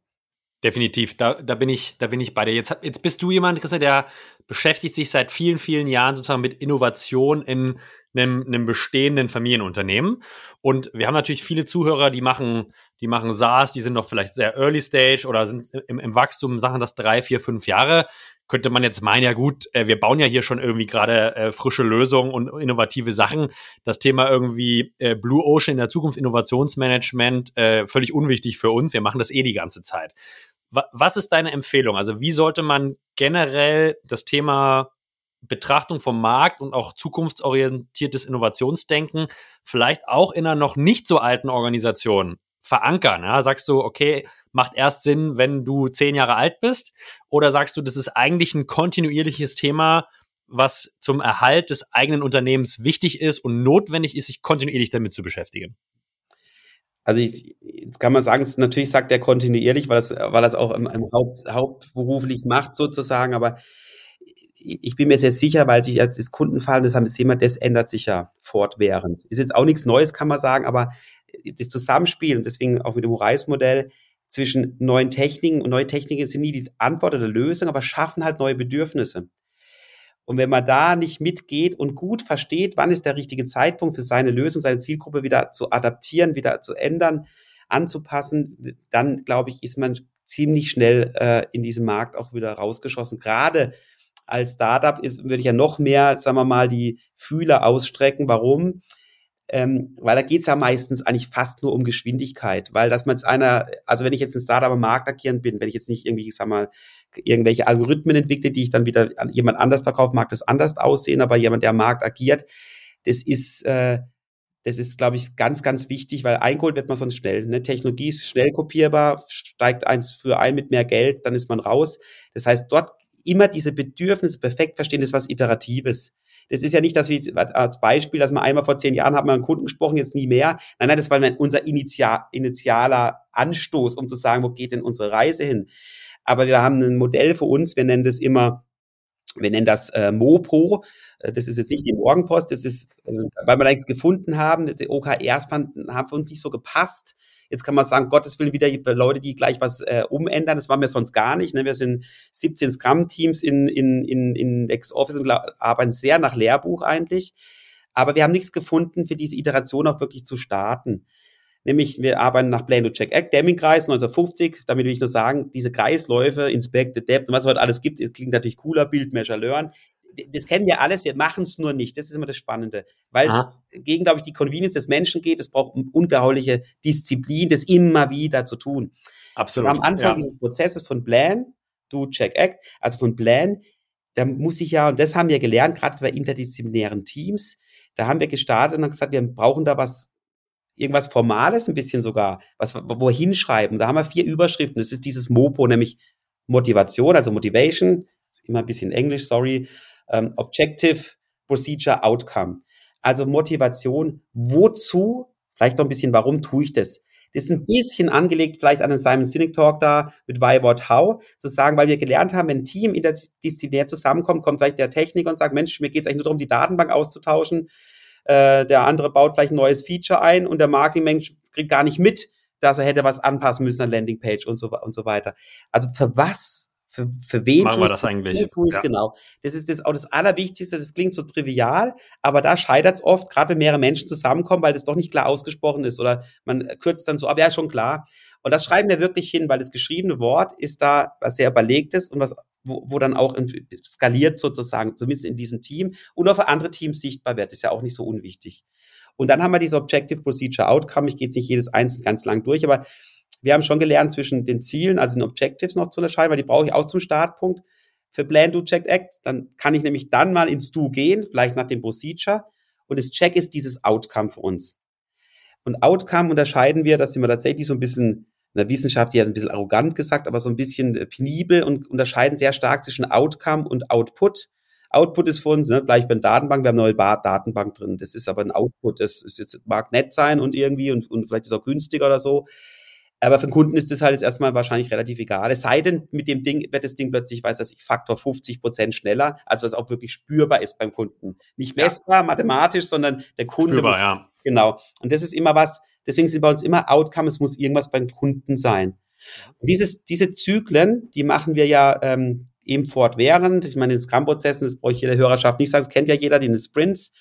Definitiv, da, da bin ich, da bin ich bei dir. Jetzt, jetzt bist du jemand, Christa, der beschäftigt sich seit vielen, vielen Jahren sozusagen mit Innovation in einem, einem bestehenden Familienunternehmen. Und wir haben natürlich viele Zuhörer, die machen, die machen SaaS, die sind noch vielleicht sehr Early Stage oder sind im, im Wachstum, sagen das drei, vier, fünf Jahre. Könnte man jetzt meinen, ja gut, äh, wir bauen ja hier schon irgendwie gerade äh, frische Lösungen und innovative Sachen. Das Thema irgendwie äh, Blue Ocean in der Zukunft, Innovationsmanagement, äh, völlig unwichtig für uns. Wir machen das eh die ganze Zeit. Was ist deine Empfehlung? Also wie sollte man generell das Thema Betrachtung vom Markt und auch zukunftsorientiertes Innovationsdenken vielleicht auch in einer noch nicht so alten Organisation verankern? Ja? Sagst du, okay, macht erst Sinn, wenn du zehn Jahre alt bist? Oder sagst du, das ist eigentlich ein kontinuierliches Thema, was zum Erhalt des eigenen Unternehmens wichtig ist und notwendig ist, sich kontinuierlich damit zu beschäftigen? Also ich, jetzt kann man sagen, natürlich sagt er kontinuierlich, weil das, weil das auch im, im Haupt, hauptberuflich macht sozusagen, aber ich bin mir sehr sicher, weil sich als das Kundenfall, das haben wir das ändert sich ja fortwährend. Ist jetzt auch nichts Neues, kann man sagen, aber das Zusammenspiel, und deswegen auch mit dem Horizon-Modell, zwischen neuen Techniken und neue Techniken sind nie die Antwort oder Lösung, aber schaffen halt neue Bedürfnisse. Und wenn man da nicht mitgeht und gut versteht, wann ist der richtige Zeitpunkt für seine Lösung, seine Zielgruppe wieder zu adaptieren, wieder zu ändern, anzupassen, dann glaube ich, ist man ziemlich schnell äh, in diesem Markt auch wieder rausgeschossen. Gerade als Startup ist, würde ich ja noch mehr, sagen wir mal, die Fühler ausstrecken. Warum? Ähm, weil da geht's ja meistens eigentlich fast nur um Geschwindigkeit, weil dass man jetzt einer, also wenn ich jetzt ein Startup am Markt agierend bin, wenn ich jetzt nicht irgendwie, sag mal, irgendwelche Algorithmen entwickle, die ich dann wieder an jemand anders verkaufe, mag das anders aussehen, aber jemand, der am Markt agiert, das ist, äh, das ist, glaube ich, ganz, ganz wichtig, weil eingeholt wird man sonst schnell. Ne? Technologie ist schnell kopierbar, steigt eins für ein mit mehr Geld, dann ist man raus. Das heißt, dort immer diese Bedürfnisse perfekt verstehen, das ist was Iteratives. Das ist ja nicht, dass wir als Beispiel, dass man einmal vor zehn Jahren haben wir einen Kunden gesprochen, jetzt nie mehr. Nein, nein, das war unser initial, initialer Anstoß, um zu sagen, wo geht denn unsere Reise hin? Aber wir haben ein Modell für uns, wir nennen das immer, wir nennen das äh, Mopo. Äh, das ist jetzt nicht die Morgenpost, das ist, äh, weil wir da nichts gefunden haben, das OKRs fanden, haben für uns nicht so gepasst. Jetzt kann man sagen, Gottes Willen wieder Leute, die gleich was äh, umändern. Das waren wir sonst gar nicht. Ne? Wir sind 17 Scrum-Teams in, in, in, in LexOffice und arbeiten sehr nach Lehrbuch eigentlich. Aber wir haben nichts gefunden, für diese Iteration auch wirklich zu starten. Nämlich, wir arbeiten nach Plano Check Act, Deming-Kreis 1950. Damit will ich nur sagen, diese Kreisläufe, Inspect, Adapt und was es heute alles gibt, klingt natürlich cooler, Build, Measure, Learn das kennen wir alles, wir machen es nur nicht. Das ist immer das Spannende. Weil es gegen, glaube ich, die Convenience des Menschen geht. Es braucht ungeheuerliche Disziplin, das immer wieder zu tun. Absolut. Und am Anfang ja. dieses Prozesses von Plan, do, check, act, also von Plan, da muss ich ja, und das haben wir gelernt, gerade bei interdisziplinären Teams, da haben wir gestartet und haben gesagt, wir brauchen da was, irgendwas Formales ein bisschen sogar, was, wo hinschreiben. Da haben wir vier Überschriften. Das ist dieses Mopo, nämlich Motivation, also Motivation, immer ein bisschen Englisch, sorry, ähm, Objective, Procedure, Outcome. Also Motivation, wozu Vielleicht noch ein bisschen, warum tue ich das? Das ist ein bisschen angelegt vielleicht an den Simon Sinek Talk da mit Why, What, How, zu sagen, weil wir gelernt haben, wenn ein Team interdisziplinär zusammenkommt, kommt vielleicht der Techniker und sagt, Mensch, mir geht es eigentlich nur darum, die Datenbank auszutauschen. Äh, der andere baut vielleicht ein neues Feature ein und der Marketingmensch kriegt gar nicht mit, dass er hätte was anpassen müssen an Landingpage und so, und so weiter. Also für was für, für wen machen wir das eigentlich? Ja. Genau. Das ist das auch das Allerwichtigste. Das klingt so trivial, aber da scheitert es oft, gerade wenn mehrere Menschen zusammenkommen, weil das doch nicht klar ausgesprochen ist oder man kürzt dann so, aber ja, schon klar. Und das schreiben wir wirklich hin, weil das geschriebene Wort ist da was sehr überlegtes und was, wo, wo dann auch skaliert sozusagen, zumindest in diesem Team und auch für andere Teams sichtbar wird. Ist ja auch nicht so unwichtig. Und dann haben wir diese Objective Procedure Outcome. Ich gehe jetzt nicht jedes einzelne ganz lang durch, aber wir haben schon gelernt, zwischen den Zielen, also den Objectives noch zu unterscheiden, weil die brauche ich auch zum Startpunkt. Für Plan, Do, Check, Act, dann kann ich nämlich dann mal ins Do gehen, vielleicht nach dem Procedure. Und das Check ist dieses Outcome für uns. Und Outcome unterscheiden wir, das sind wir tatsächlich so ein bisschen, in der Wissenschaft ja ein bisschen arrogant gesagt, aber so ein bisschen penibel und unterscheiden sehr stark zwischen Outcome und Output. Output ist für uns, ne, gleich bei der Datenbank, wir haben eine neue Datenbank drin. Das ist aber ein Output, das ist jetzt, mag nett sein und irgendwie und, und vielleicht ist auch günstiger oder so. Aber für den Kunden ist das halt jetzt erstmal wahrscheinlich relativ egal. Es sei denn, mit dem Ding wird das Ding plötzlich, weiß das ich, Faktor 50 Prozent schneller, als was auch wirklich spürbar ist beim Kunden. Nicht messbar, ja. mathematisch, sondern der Kunde. Spürbar, muss, ja. Genau. Und das ist immer was, deswegen sind bei uns immer Outcome, es muss irgendwas beim Kunden sein. Und dieses, diese Zyklen, die machen wir ja ähm, eben fortwährend. Ich meine, in Scrum-Prozessen, das brauche ich jeder Hörerschaft nicht sagen, das kennt ja jeder, die in den Sprints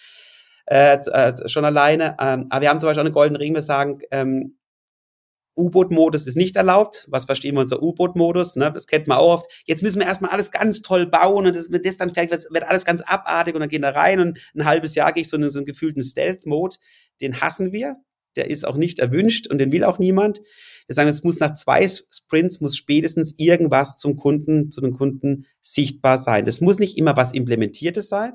äh, äh, schon alleine. Ähm, aber wir haben zum Beispiel auch eine Golden Ring, wir sagen, ähm, U-Boot-Modus ist nicht erlaubt. Was verstehen wir unter U-Boot-Modus? Ne? Das kennt man auch oft. Jetzt müssen wir erstmal alles ganz toll bauen und das, wenn das dann wird, wird alles ganz abartig und dann gehen da rein und ein halbes Jahr gehe ich so in so einen gefühlten Stealth-Mode. Den hassen wir. Der ist auch nicht erwünscht und den will auch niemand. Wir sagen, es muss nach zwei Sprints muss spätestens irgendwas zum Kunden, zu den Kunden sichtbar sein. Das muss nicht immer was Implementiertes sein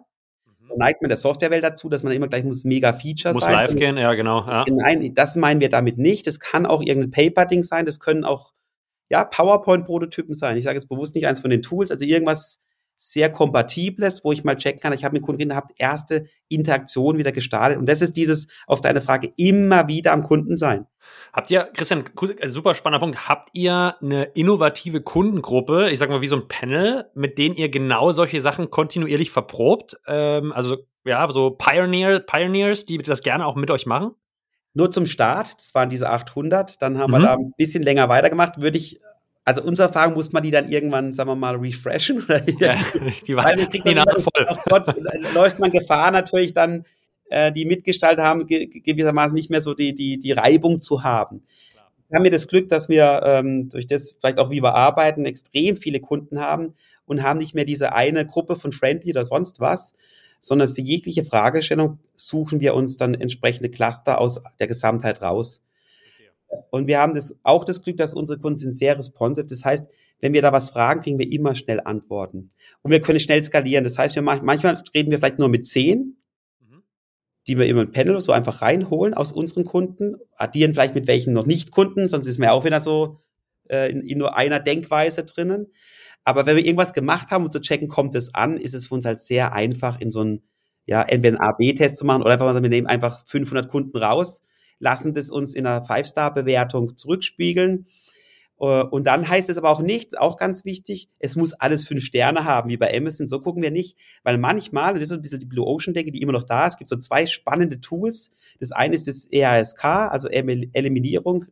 neigt man der Softwarewelt dazu, dass man immer gleich muss mega Feature muss sein. Muss live gehen, ja, genau. Ja. Nein, das meinen wir damit nicht. Das kann auch irgendein Paper-Ding sein. Das können auch, ja, PowerPoint-Prototypen sein. Ich sage jetzt bewusst nicht eins von den Tools. Also irgendwas, sehr kompatibles, wo ich mal checken kann, ich habe mit Kunden gehabt, erste Interaktion wieder gestartet. Und das ist dieses, auf deine Frage, immer wieder am Kunden sein. Habt ihr, Christian, ein super spannender Punkt, habt ihr eine innovative Kundengruppe, ich sag mal wie so ein Panel, mit denen ihr genau solche Sachen kontinuierlich verprobt? Ähm, also ja, so Pioneer, Pioneers, die das gerne auch mit euch machen? Nur zum Start, das waren diese 800, dann haben mhm. wir da ein bisschen länger weitergemacht, würde ich also unsere Erfahrung muss man die dann irgendwann, sagen wir mal, refreshen. Oder ja, die war Weil die Nase voll. Gott, läuft man Gefahr natürlich dann, äh, die mitgestaltet haben, ge gewissermaßen nicht mehr so die, die, die Reibung zu haben. Wir haben wir das Glück, dass wir ähm, durch das vielleicht auch, wie wir arbeiten, extrem viele Kunden haben und haben nicht mehr diese eine Gruppe von Friendly oder sonst was, sondern für jegliche Fragestellung suchen wir uns dann entsprechende Cluster aus der Gesamtheit raus. Und wir haben das, auch das Glück, dass unsere Kunden sind sehr responsive. Das heißt, wenn wir da was fragen, kriegen wir immer schnell Antworten. Und wir können schnell skalieren. Das heißt, wir machen, manchmal reden wir vielleicht nur mit zehn, mhm. die wir immer im Panel so einfach reinholen aus unseren Kunden, addieren vielleicht mit welchen noch nicht Kunden, sonst ist mir auch wieder so äh, in, in nur einer Denkweise drinnen. Aber wenn wir irgendwas gemacht haben, um zu checken, kommt es an, ist es für uns halt sehr einfach, in so einen, ja, entweder einen A-B-Test zu machen oder einfach, wir nehmen einfach 500 Kunden raus lassen das uns in einer Five-Star-Bewertung zurückspiegeln. Äh, und dann heißt es aber auch nicht, auch ganz wichtig, es muss alles fünf Sterne haben, wie bei Amazon. So gucken wir nicht, weil manchmal, und das ist ein bisschen die Blue Ocean-Denke, die immer noch da ist, gibt so zwei spannende Tools. Das eine ist das EASK, also Eliminierung,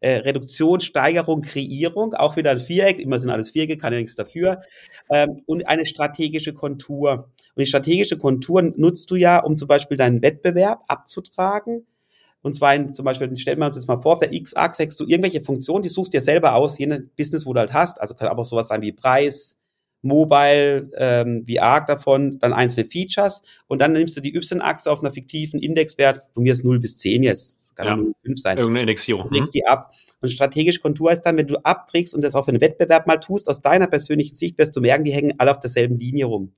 äh, Reduktion, Steigerung, Kreierung, auch wieder ein Viereck, immer sind alles Vierecke, kann ja nichts dafür, ähm, und eine strategische Kontur. Und die strategische Kontur nutzt du ja, um zum Beispiel deinen Wettbewerb abzutragen und zwar in, zum Beispiel, stellen wir uns jetzt mal vor, auf der X-Achse du irgendwelche Funktionen, die suchst dir selber aus, je nach Business, wo du halt hast. Also kann aber sowas sein wie Preis, Mobile, ähm, wie arg davon, dann einzelne Features und dann nimmst du die Y-Achse auf einer fiktiven Indexwert, von mir ist 0 bis 10 jetzt, kann ja. 0 bis 5 sein. Irgendeine Indexierung. Du legst die ab. Und strategisch Kontur ist dann, wenn du abträgst und das auf einen Wettbewerb mal tust, aus deiner persönlichen Sicht wirst du merken, die hängen alle auf derselben Linie rum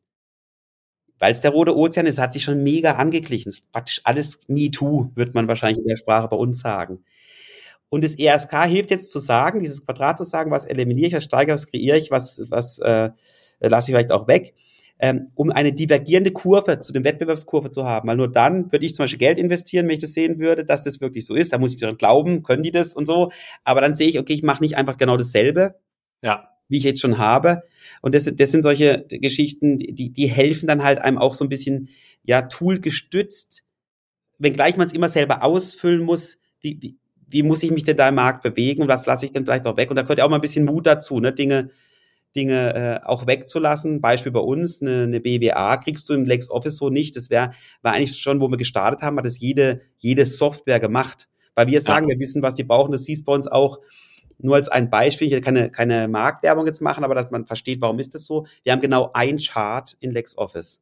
weil es der Rote Ozean ist, hat sich schon mega angeglichen. Es ist praktisch alles MeToo, wird man wahrscheinlich in der Sprache bei uns sagen. Und das ESK hilft jetzt zu sagen, dieses Quadrat zu sagen, was eliminiere ich, was steigere, was kreiere ich, was, was äh, lasse ich vielleicht auch weg. ähm, um eine divergierende Kurve zu dem Wettbewerbskurve zu haben. Weil nur dann würde ich zum Beispiel Geld investieren, wenn ich das sehen würde, dass das wirklich so ist. Da muss ich daran glauben, können die das und so. Aber dann sehe ich, okay, ich mache nicht einfach genau dasselbe, ja. Wie ich jetzt schon habe. Und das, das sind solche Geschichten, die, die helfen dann halt einem auch so ein bisschen, ja, Tool gestützt, wenngleich man es immer selber ausfüllen muss, wie, wie, wie muss ich mich denn da im Markt bewegen und was lasse ich denn vielleicht auch weg? Und da gehört ja auch mal ein bisschen Mut dazu, ne? Dinge, Dinge äh, auch wegzulassen. Beispiel bei uns, eine, eine BWA kriegst du im LexOffice so nicht. Das wäre war eigentlich schon, wo wir gestartet haben, hat das jede, jede Software gemacht. Weil wir sagen, ja. wir wissen, was die brauchen. Das siehst bei uns auch nur als ein Beispiel. Ich will keine, keine Marktwerbung jetzt machen, aber dass man versteht, warum ist das so. Wir haben genau ein Chart in LexOffice.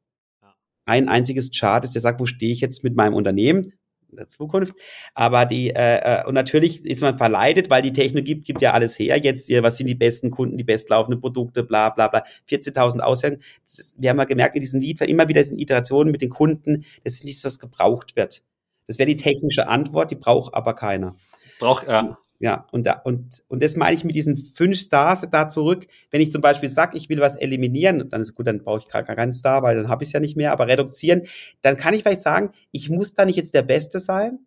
Ein einziges Chart ist, der sagt, wo stehe ich jetzt mit meinem Unternehmen? in der Zukunft. Aber die, äh, äh, und natürlich ist man verleitet, weil die Technologie gibt, gibt ja alles her. Jetzt, hier, was sind die besten Kunden, die bestlaufenden Produkte, bla bla bla. 14.000 Aussagen. wir haben ja gemerkt in diesem Lied, immer wieder in Iterationen mit den Kunden, das ist nichts, was gebraucht wird. Das wäre die technische Antwort, die braucht aber keiner. Braucht, ja. Ja, und, da, und, und das meine ich mit diesen fünf Stars da zurück. Wenn ich zum Beispiel sage, ich will was eliminieren, dann ist gut, dann brauche ich gar keinen Star, weil dann habe ich es ja nicht mehr, aber reduzieren, dann kann ich vielleicht sagen, ich muss da nicht jetzt der Beste sein.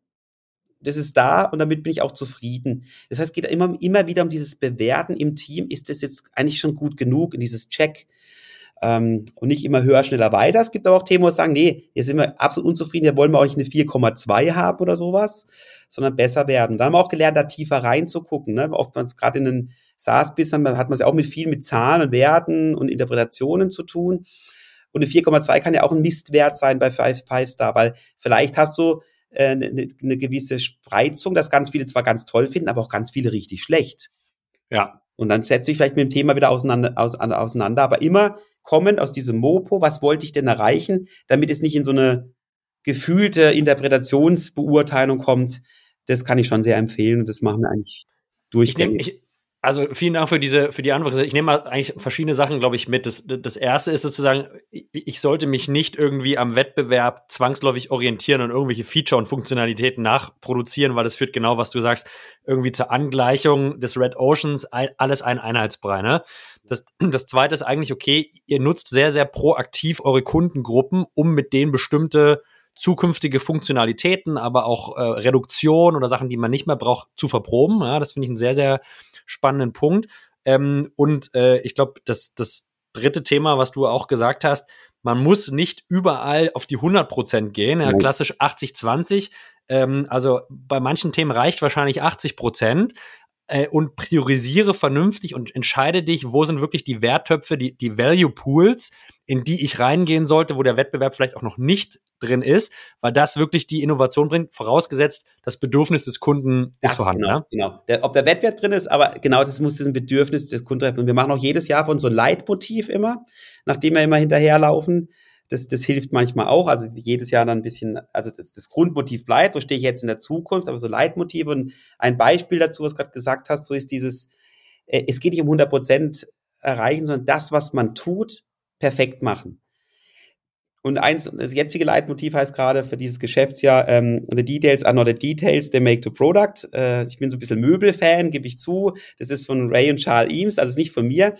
Das ist da und damit bin ich auch zufrieden. Das heißt, es geht immer, immer wieder um dieses Bewerten im Team. Ist das jetzt eigentlich schon gut genug in dieses Check? Ähm, und nicht immer höher, schneller, weiter. Es gibt aber auch Themen, wo wir sagen, nee, hier sind wir absolut unzufrieden, hier wollen wir auch nicht eine 4,2 haben oder sowas, sondern besser werden. Dann haben wir auch gelernt, da tiefer reinzugucken. Ne? Oftmals gerade in den SaaS-Bissen hat man es ja auch mit viel mit Zahlen und Werten und Interpretationen zu tun. Und eine 4,2 kann ja auch ein Mistwert sein bei Five, Five Star, weil vielleicht hast du eine, äh, eine gewisse Spreizung, dass ganz viele zwar ganz toll finden, aber auch ganz viele richtig schlecht. Ja. Und dann setze ich vielleicht mit dem Thema wieder auseinander, auseinander, aber immer kommend aus diesem Mopo, was wollte ich denn erreichen, damit es nicht in so eine gefühlte Interpretationsbeurteilung kommt, das kann ich schon sehr empfehlen und das machen wir eigentlich durchgängig. Also vielen Dank für diese, für die Antwort. Ich nehme mal eigentlich verschiedene Sachen, glaube ich, mit. Das, das erste ist sozusagen, ich sollte mich nicht irgendwie am Wettbewerb zwangsläufig orientieren und irgendwelche Feature und Funktionalitäten nachproduzieren, weil das führt genau, was du sagst, irgendwie zur Angleichung des Red Oceans, alles ein Einheitsbrei, ne? Das, das zweite ist eigentlich, okay, ihr nutzt sehr, sehr proaktiv eure Kundengruppen, um mit denen bestimmte zukünftige Funktionalitäten, aber auch äh, Reduktion oder Sachen, die man nicht mehr braucht, zu verproben. Ja, das finde ich einen sehr, sehr spannenden Punkt. Ähm, und äh, ich glaube, das, das dritte Thema, was du auch gesagt hast, man muss nicht überall auf die 100 Prozent gehen, ja, klassisch 80-20. Ähm, also bei manchen Themen reicht wahrscheinlich 80 Prozent, äh, und priorisiere vernünftig und entscheide dich, wo sind wirklich die Werttöpfe, die, die Value Pools, in die ich reingehen sollte, wo der Wettbewerb vielleicht auch noch nicht drin ist, weil das wirklich die Innovation bringt, vorausgesetzt, das Bedürfnis des Kunden das, ist vorhanden. Genau, ja? genau. Der, ob der Wettbewerb drin ist, aber genau das muss diesen Bedürfnis des Kunden treffen. Und wir machen auch jedes Jahr von so ein Leitmotiv immer, nachdem wir immer hinterherlaufen. Das, das hilft manchmal auch. Also jedes Jahr dann ein bisschen, also das, das Grundmotiv bleibt, wo stehe ich jetzt in der Zukunft, aber so Leitmotive und ein Beispiel dazu, was du gerade gesagt hast, so ist dieses, äh, es geht nicht um 100 Prozent erreichen, sondern das, was man tut, perfekt machen. Und eins, das jetzige Leitmotiv heißt gerade für dieses Geschäftsjahr, ähm, the details are not the details, they make the product. Äh, ich bin so ein bisschen Möbelfan, gebe ich zu. Das ist von Ray und Charles Eames, also nicht von mir.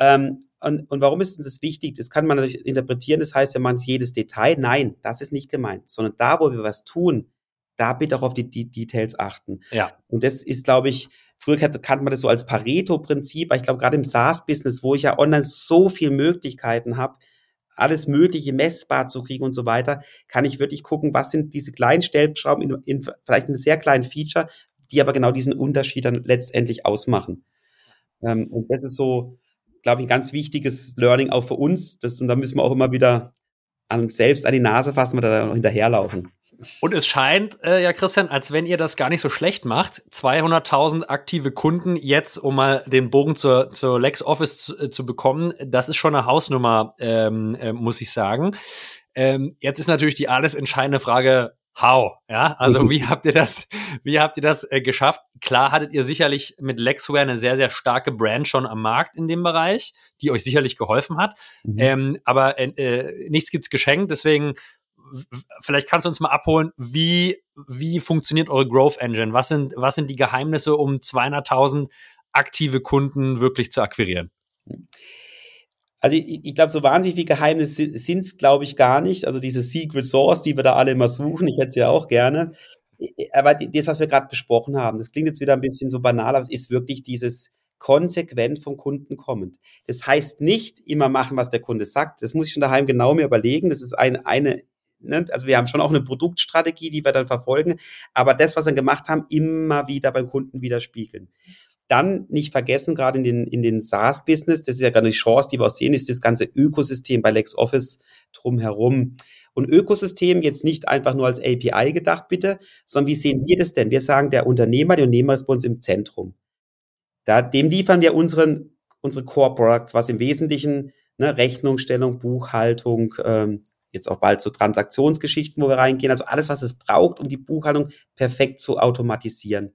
Ähm, und, und warum ist uns das wichtig? Das kann man natürlich interpretieren, das heißt ja man jedes Detail. Nein, das ist nicht gemeint, sondern da, wo wir was tun, da bitte auch auf die, die Details achten. Ja. Und das ist, glaube ich, früher kannte man das so als Pareto-Prinzip, aber ich glaube, gerade im SaaS-Business, wo ich ja online so viele Möglichkeiten habe, alles Mögliche messbar zu kriegen und so weiter, kann ich wirklich gucken, was sind diese kleinen Stellschrauben in, in vielleicht einem sehr kleinen Feature, die aber genau diesen Unterschied dann letztendlich ausmachen. Ähm, und das ist so, glaube ich, ein ganz wichtiges Learning auch für uns. Das, und da müssen wir auch immer wieder an selbst an die Nase fassen, wir da noch hinterherlaufen. Und es scheint, äh, ja, Christian, als wenn ihr das gar nicht so schlecht macht. 200.000 aktive Kunden jetzt, um mal den Bogen zur, zur LexOffice zu, äh, zu bekommen, das ist schon eine Hausnummer, ähm, äh, muss ich sagen. Ähm, jetzt ist natürlich die alles entscheidende Frage, how? Ja, also wie habt ihr das, wie habt ihr das äh, geschafft? Klar hattet ihr sicherlich mit Lexware eine sehr, sehr starke Brand schon am Markt in dem Bereich, die euch sicherlich geholfen hat. Mhm. Ähm, aber äh, äh nichts gibt's geschenkt, deswegen vielleicht kannst du uns mal abholen, wie, wie funktioniert eure Growth Engine? Was sind, was sind die Geheimnisse, um 200.000 aktive Kunden wirklich zu akquirieren? Also ich, ich glaube, so wahnsinnig viel Geheimnisse sind es, glaube ich, gar nicht. Also diese Secret Source, die wir da alle immer suchen, ich hätte sie ja auch gerne. Aber das, was wir gerade besprochen haben, das klingt jetzt wieder ein bisschen so banal, aber es ist wirklich dieses konsequent vom Kunden kommend. Das heißt nicht immer machen, was der Kunde sagt. Das muss ich schon daheim genau mir überlegen. Das ist eine, eine ne? also wir haben schon auch eine Produktstrategie, die wir dann verfolgen, aber das, was wir gemacht haben, immer wieder beim Kunden widerspiegeln. Dann nicht vergessen, gerade in den, in den SaaS-Business, das ist ja gerade die Chance, die wir auch sehen, ist das ganze Ökosystem bei LexOffice drumherum. Und Ökosystem jetzt nicht einfach nur als API gedacht, bitte, sondern wie sehen wir das denn? Wir sagen, der Unternehmer, der Unternehmer ist bei uns im Zentrum. Da, dem liefern wir unseren, unsere Core Products, was im Wesentlichen ne, Rechnungsstellung, Buchhaltung, ähm, jetzt auch bald so Transaktionsgeschichten, wo wir reingehen, also alles, was es braucht, um die Buchhaltung perfekt zu automatisieren.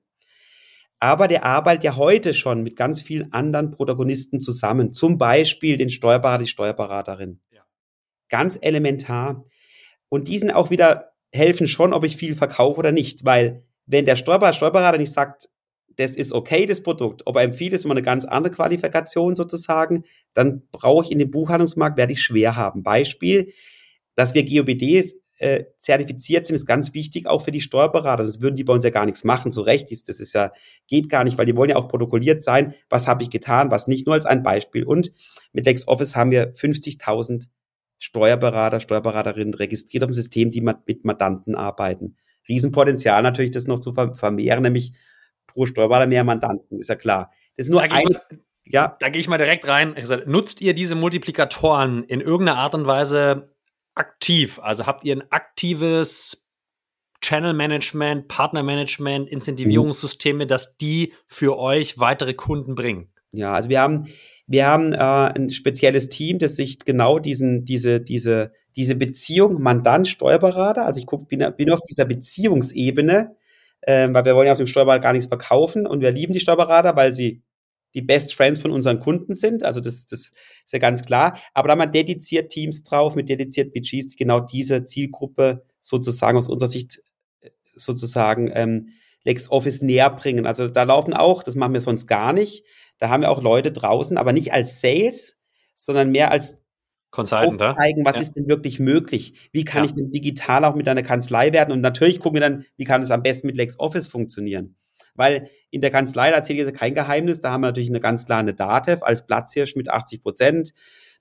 Aber der arbeitet ja heute schon mit ganz vielen anderen Protagonisten zusammen, zum Beispiel den Steuerberater, die Steuerberaterin. Ja. Ganz elementar. Und die sind auch wieder, helfen schon, ob ich viel verkaufe oder nicht, weil wenn der Steuerberater, Steuerberater nicht sagt, das ist okay, das Produkt, ob er empfiehlt, ist immer eine ganz andere Qualifikation sozusagen, dann brauche ich in dem Buchhaltungsmarkt, werde ich schwer haben. Beispiel, dass wir GOBDs äh, zertifiziert sind, ist ganz wichtig, auch für die Steuerberater. Das würden die bei uns ja gar nichts machen. So recht ist, das ist ja, geht gar nicht, weil die wollen ja auch protokolliert sein. Was habe ich getan, was nicht, nur als ein Beispiel. Und mit LexOffice haben wir 50.000 Steuerberater, Steuerberaterinnen registriert auf dem System, die mit Mandanten arbeiten. Riesenpotenzial natürlich, das noch zu vermehren, nämlich pro Steuerberater mehr Mandanten, ist ja klar. Das ist nur da ein, mal, ja. Da gehe ich mal direkt rein. Nutzt ihr diese Multiplikatoren in irgendeiner Art und Weise aktiv? Also habt ihr ein aktives Channel Management, Partner Management, Incentivierungssysteme, dass die für euch weitere Kunden bringen? Ja, also wir haben, wir haben äh, ein spezielles Team, das sich genau diesen, diese, diese, diese Beziehung Mandant, Steuerberater, also ich guck, bin, bin auf dieser Beziehungsebene, äh, weil wir wollen ja auf dem Steuerberater gar nichts verkaufen und wir lieben die Steuerberater, weil sie die Best Friends von unseren Kunden sind. Also das, das ist ja ganz klar. Aber da haben wir dediziert Teams drauf mit dediziert Budgets, die genau diese Zielgruppe sozusagen aus unserer Sicht äh, sozusagen ähm, LexOffice näher bringen. Also da laufen auch, das machen wir sonst gar nicht. Da haben wir auch Leute draußen, aber nicht als Sales, sondern mehr als Consultant, zeigen, was ja. ist denn wirklich möglich? Wie kann ja. ich denn digital auch mit einer Kanzlei werden? Und natürlich gucken wir dann, wie kann es am besten mit LexOffice funktionieren? Weil in der Kanzlei, da erzähle ich jetzt kein Geheimnis, da haben wir natürlich eine ganz klare Datev als Platzhirsch mit 80 Prozent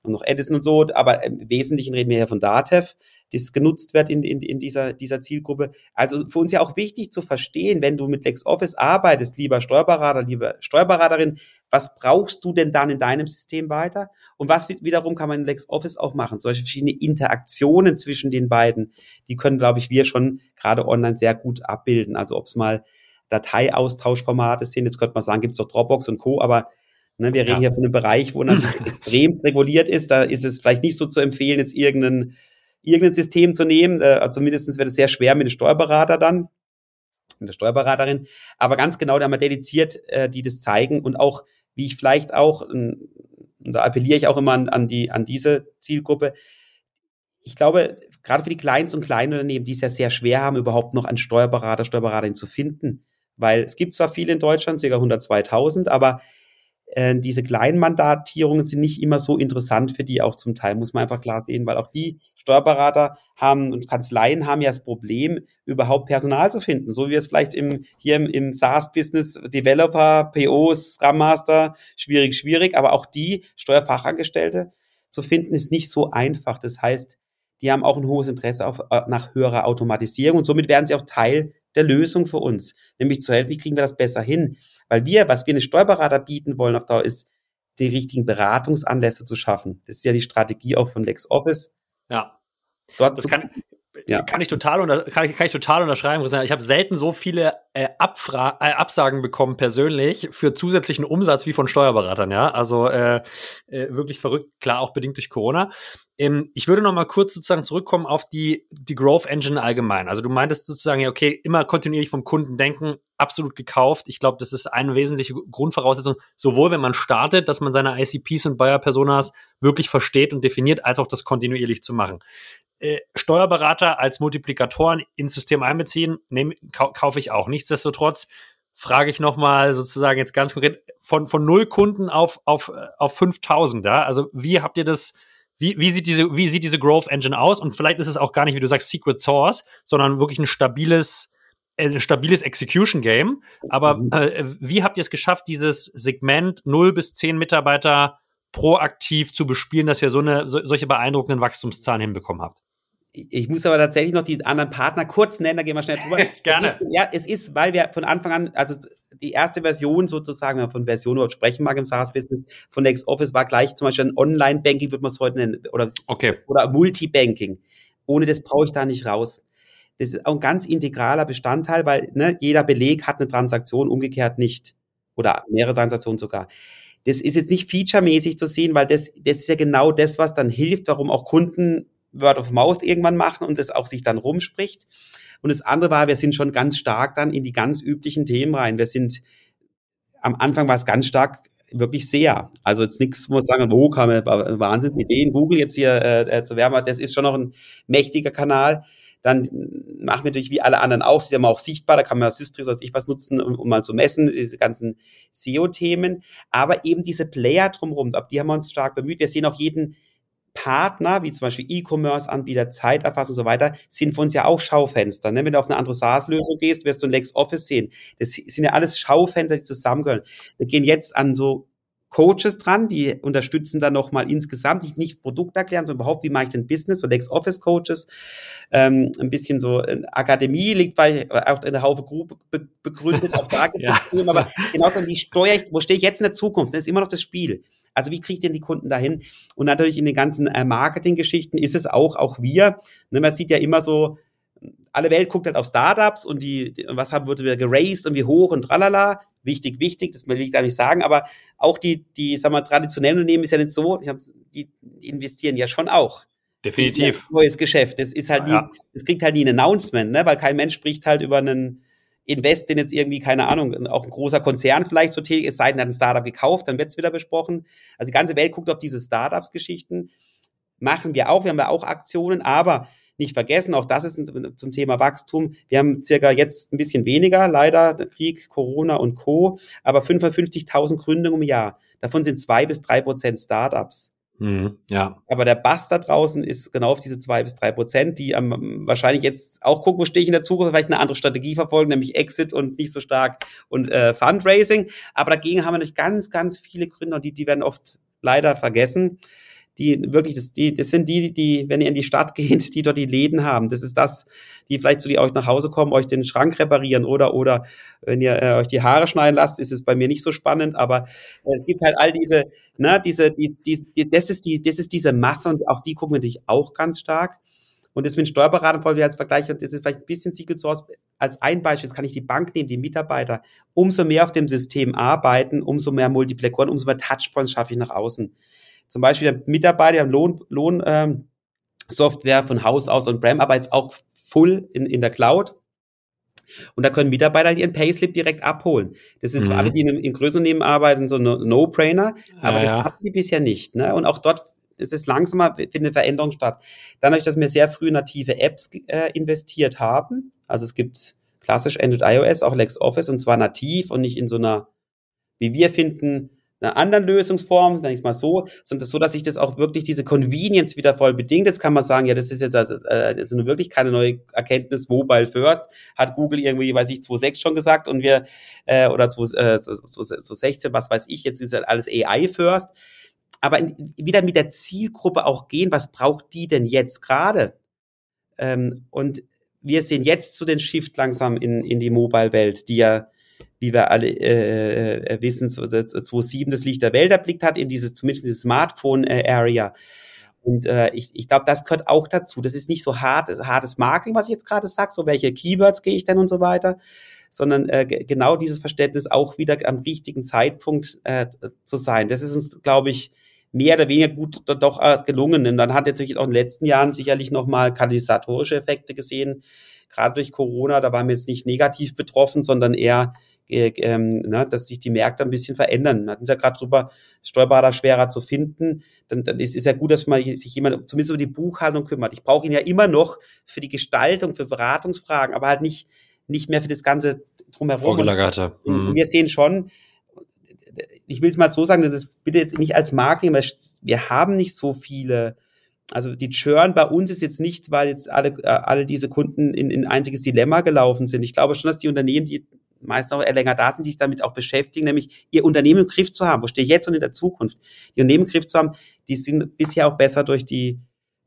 und noch Edison und so, aber im Wesentlichen reden wir hier von Datev, das genutzt wird in, in, in dieser, dieser Zielgruppe. Also für uns ja auch wichtig zu verstehen, wenn du mit LexOffice arbeitest, lieber Steuerberater, lieber Steuerberaterin, was brauchst du denn dann in deinem System weiter? Und was wiederum kann man in LexOffice auch machen? Solche verschiedene Interaktionen zwischen den beiden, die können, glaube ich, wir schon gerade online sehr gut abbilden. Also ob es mal Dateiaustauschformate sind. Jetzt könnte man sagen, gibt es doch Dropbox und Co., aber ne, wir reden ja. hier von einem Bereich, wo natürlich extrem reguliert ist. Da ist es vielleicht nicht so zu empfehlen, jetzt irgendein, irgendein System zu nehmen. Äh, zumindest wird es sehr schwer mit dem Steuerberater dann, mit der Steuerberaterin. Aber ganz genau, da haben wir dediziert, äh, die das zeigen und auch, wie ich vielleicht auch, und da appelliere ich auch immer an, an, die, an diese Zielgruppe, ich glaube, gerade für die kleinsten und kleinen Unternehmen, die es ja sehr schwer haben, überhaupt noch einen Steuerberater, Steuerberaterin zu finden, weil es gibt zwar viele in Deutschland, ca. 102.000, aber äh, diese kleinen Mandatierungen sind nicht immer so interessant für die auch zum Teil, muss man einfach klar sehen, weil auch die Steuerberater haben und Kanzleien haben ja das Problem, überhaupt Personal zu finden, so wie es vielleicht im, hier im, im SaaS-Business Developer, POs, Scrum Master, schwierig, schwierig, aber auch die Steuerfachangestellte zu finden, ist nicht so einfach. Das heißt, die haben auch ein hohes Interesse auf, äh, nach höherer Automatisierung und somit werden sie auch Teil der Lösung für uns, nämlich zu helfen, wie kriegen wir das besser hin? Weil wir, was wir den Steuerberater bieten wollen auf Dauer, ist, die richtigen Beratungsanlässe zu schaffen. Das ist ja die Strategie auch von LexOffice. Ja. Dort das kann, ja. Kann ich total unter, kann ich, kann ich total unterschreiben. Ich habe selten so viele äh, Abfra äh, Absagen bekommen persönlich für zusätzlichen Umsatz wie von Steuerberatern. Ja, also äh, äh, wirklich verrückt. Klar, auch bedingt durch Corona. Ähm, ich würde noch mal kurz sozusagen zurückkommen auf die die Growth Engine allgemein. Also du meintest sozusagen ja okay, immer kontinuierlich vom Kunden denken. Absolut gekauft. Ich glaube, das ist eine wesentliche Grundvoraussetzung, sowohl wenn man startet, dass man seine ICPs und Buyer Personas wirklich versteht und definiert, als auch das kontinuierlich zu machen. Äh, Steuerberater als Multiplikatoren ins System einbeziehen, nehm, kau kaufe ich auch. Nichtsdestotrotz frage ich nochmal sozusagen jetzt ganz konkret von, von null Kunden auf, auf, auf 5000, ja? Also wie habt ihr das, wie, wie sieht diese, wie sieht diese Growth Engine aus? Und vielleicht ist es auch gar nicht, wie du sagst, Secret Source, sondern wirklich ein stabiles, äh, ein stabiles Execution Game. Aber mhm. äh, wie habt ihr es geschafft, dieses Segment 0 bis 10 Mitarbeiter proaktiv zu bespielen, dass ihr so eine, so, solche beeindruckenden Wachstumszahlen hinbekommen habt? Ich muss aber tatsächlich noch die anderen Partner kurz nennen, da gehen wir schnell drüber. Gerne. Es ist, ja, es ist, weil wir von Anfang an, also die erste Version sozusagen, wenn man von Version überhaupt sprechen mag im SaaS-Business, von LexOffice war gleich zum Beispiel ein Online-Banking, würde man es heute nennen, oder, okay. oder Multibanking. Ohne das brauche ich da nicht raus. Das ist auch ein ganz integraler Bestandteil, weil ne, jeder Beleg hat eine Transaktion, umgekehrt nicht. Oder mehrere Transaktionen sogar. Das ist jetzt nicht featuremäßig zu sehen, weil das, das ist ja genau das, was dann hilft, warum auch Kunden Word of Mouth irgendwann machen und das auch sich dann rumspricht. Und das andere war, wir sind schon ganz stark dann in die ganz üblichen Themen rein. Wir sind, am Anfang war es ganz stark wirklich sehr. Also jetzt nichts, muss sagen, wo kam Wahnsinnsideen, Google jetzt hier äh, äh, zu werben, das ist schon noch ein mächtiger Kanal. Dann machen wir natürlich wie alle anderen auch, das ist ja mal auch sichtbar, da kann man Systrix, was ich was nutzen, um, um mal zu messen, diese ganzen SEO-Themen. Aber eben diese Player drumherum, ab die haben wir uns stark bemüht. Wir sehen auch jeden Partner, wie zum Beispiel E-Commerce-Anbieter, Zeiterfassung und so weiter, sind für uns ja auch Schaufenster. Ne? Wenn du auf eine andere SaaS-Lösung gehst, wirst du ein LexOffice sehen. Das sind ja alles Schaufenster, die zusammengehören. Wir gehen jetzt an so Coaches dran, die unterstützen dann nochmal insgesamt, nicht, nicht Produkt erklären, sondern überhaupt, wie mache ich denn Business, so LexOffice Coaches, ähm, ein bisschen so äh, Akademie liegt bei, auch in der Haufe Group be begründet, auch da gibt es ja. aber genau dann, wie steuere ich, wo stehe ich jetzt in der Zukunft? Das ist immer noch das Spiel. Also wie kriege ich denn die Kunden dahin? Und natürlich in den ganzen äh, Marketing-Geschichten ist es auch, auch wir. Ne, man sieht ja immer so, alle Welt guckt halt auf Startups und die, die was haben, wurde wieder geraced und wie hoch und tralala. Wichtig, wichtig, das will ich gar nicht sagen, aber auch die, die, sag mal, traditionellen Unternehmen ist ja nicht so, die investieren ja schon auch. Definitiv. Neues Geschäft. Das ist halt ja. nie, das kriegt halt nie ein Announcement, ne? weil kein Mensch spricht halt über einen, Invest in jetzt irgendwie, keine Ahnung, auch ein großer Konzern vielleicht so tätig ist, sei denn, hat ein Startup gekauft, dann wird es wieder besprochen. Also die ganze Welt guckt auf diese Startups-Geschichten. Machen wir auch, wir haben ja auch Aktionen, aber nicht vergessen, auch das ist zum Thema Wachstum. Wir haben circa jetzt ein bisschen weniger, leider Krieg, Corona und Co., aber 550.000 Gründungen im Jahr. Davon sind zwei bis drei Prozent Startups. Mhm, ja. Aber der Bass da draußen ist genau auf diese zwei bis drei Prozent, die ähm, wahrscheinlich jetzt auch gucken, wo stehe ich in der Zukunft, vielleicht eine andere Strategie verfolgen, nämlich Exit und nicht so stark und äh, Fundraising. Aber dagegen haben wir natürlich ganz, ganz viele Gründer, die, die werden oft leider vergessen die wirklich, das, die, das sind die, die, wenn ihr in die Stadt geht, die dort die Läden haben. Das ist das, die vielleicht zu die euch nach Hause kommen, euch den Schrank reparieren oder, oder wenn ihr äh, euch die Haare schneiden lasst, ist es bei mir nicht so spannend, aber äh, es gibt halt all diese, ne, diese, die, die, die, das ist die, das ist diese Masse und auch die gucken wir natürlich auch ganz stark. Und das mit Steuerberatern wollen wir als Vergleich, und das ist vielleicht ein bisschen Secret Source, als ein Beispiel, jetzt kann ich die Bank nehmen, die Mitarbeiter, umso mehr auf dem System arbeiten, umso mehr Multiplikoren, umso mehr Touchpoints schaffe ich nach außen. Zum Beispiel der Mitarbeiter, haben Lohn, Lohn ähm, Software von Haus aus und Bram, aber jetzt auch full in, in der Cloud. Und da können Mitarbeiter ihren Payslip direkt abholen. Das ist mhm. für alle, die in, in größeren Unternehmen arbeiten, so ein No-Brainer. Aber ja, das ja. hatten die bisher nicht. Ne? Und auch dort ist es langsamer, findet Veränderung statt. Dadurch, dass wir sehr früh native Apps äh, investiert haben, also es gibt klassisch Android iOS, auch LexOffice, und zwar nativ und nicht in so einer, wie wir finden, einer anderen Lösungsform, sag ich mal so, sondern so, dass sich das auch wirklich diese Convenience wieder voll bedingt. Jetzt kann man sagen, ja, das ist jetzt also, äh, das ist wirklich keine neue Erkenntnis. Mobile First hat Google irgendwie, weiß ich, 2.6 schon gesagt und wir äh, oder 2, äh, 2.16, was weiß ich, jetzt ist halt alles AI First. Aber in, wieder mit der Zielgruppe auch gehen, was braucht die denn jetzt gerade? Ähm, und wir sehen jetzt zu so den Shift langsam in, in die Mobile-Welt, die ja wie wir alle äh, äh wissen, 2007 das Licht der Welt erblickt hat, in diese, zumindest diese Smartphone-Area. Und äh, ich, ich glaube, das gehört auch dazu. Das ist nicht so hart, hartes Marketing, was ich jetzt gerade sage, so welche Keywords gehe ich denn und so weiter, sondern äh, genau dieses Verständnis auch wieder am richtigen Zeitpunkt äh, zu sein. Das ist uns, glaube ich, mehr oder weniger gut doch äh, gelungen. Und dann hat natürlich auch in den letzten Jahren sicherlich nochmal katalysatorische Effekte gesehen, gerade durch Corona. Da waren wir jetzt nicht negativ betroffen, sondern eher äh, ähm, ne, dass sich die Märkte ein bisschen verändern. Wir hatten es ja gerade drüber, Steuerberater schwerer zu finden. Dann, dann ist es ja gut, dass man sich jemand zumindest um die Buchhaltung kümmert. Ich brauche ihn ja immer noch für die Gestaltung, für Beratungsfragen, aber halt nicht nicht mehr für das ganze drumherum. Vorgelagerte. Und, mhm. wir sehen schon, ich will es mal so sagen, das bitte jetzt nicht als Marketing, weil wir haben nicht so viele also die Churn bei uns ist jetzt nicht, weil jetzt alle, äh, alle diese Kunden in, in einziges Dilemma gelaufen sind. Ich glaube schon, dass die Unternehmen, die meist noch länger da sind, die sich damit auch beschäftigen, nämlich ihr Unternehmen im Griff zu haben. Wo stehe ich jetzt und in der Zukunft? Die Unternehmen im Griff zu haben, die sind bisher auch besser durch die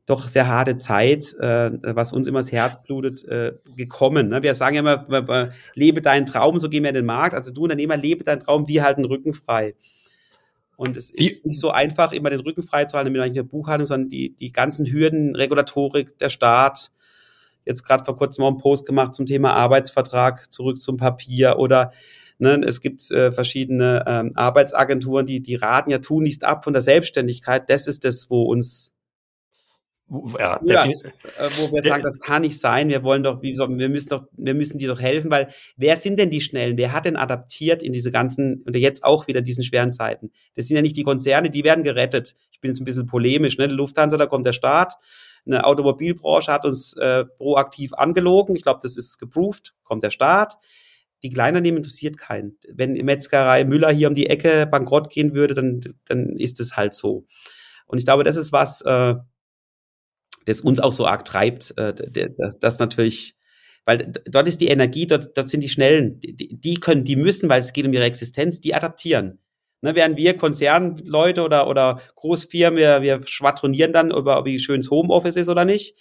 doch sehr harte Zeit, äh, was uns immer das Herz blutet, äh, gekommen. Ne? Wir sagen ja immer, lebe deinen Traum, so gehen wir in den Markt. Also du Unternehmer, lebe deinen Traum, wir halten den Rücken frei. Und es ist nicht so einfach, immer den Rücken frei zu halten mit einer Buchhaltung, sondern die, die ganzen Hürden, Regulatorik, der Staat, jetzt gerade vor kurzem auch einen Post gemacht zum Thema Arbeitsvertrag, zurück zum Papier oder ne, es gibt äh, verschiedene ähm, Arbeitsagenturen, die, die raten ja tun nicht ab von der Selbstständigkeit. Das ist das, wo uns ja, ja, äh, wo wir sagen, das kann nicht sein. Wir wollen doch, wir müssen doch, wir müssen dir doch helfen, weil wer sind denn die Schnellen? Wer hat denn adaptiert in diese ganzen und jetzt auch wieder diesen schweren Zeiten? Das sind ja nicht die Konzerne, die werden gerettet. Ich bin jetzt ein bisschen polemisch, ne? Die Lufthansa, da kommt der Staat. Eine Automobilbranche hat uns äh, proaktiv angelogen. Ich glaube, das ist geproved. Kommt der Staat. Die Kleinunternehmen interessiert keinen. Wenn Metzgerei Müller hier um die Ecke bankrott gehen würde, dann, dann ist es halt so. Und ich glaube, das ist was, äh, das uns auch so arg treibt, äh, das, das natürlich, weil dort ist die Energie, dort, dort sind die Schnellen, die, die können, die müssen, weil es geht um ihre Existenz, die adaptieren. Ne, während wir Konzernleute oder, oder Großfirmen, wir, wir schwadronieren dann über, wie schön das Homeoffice ist oder nicht.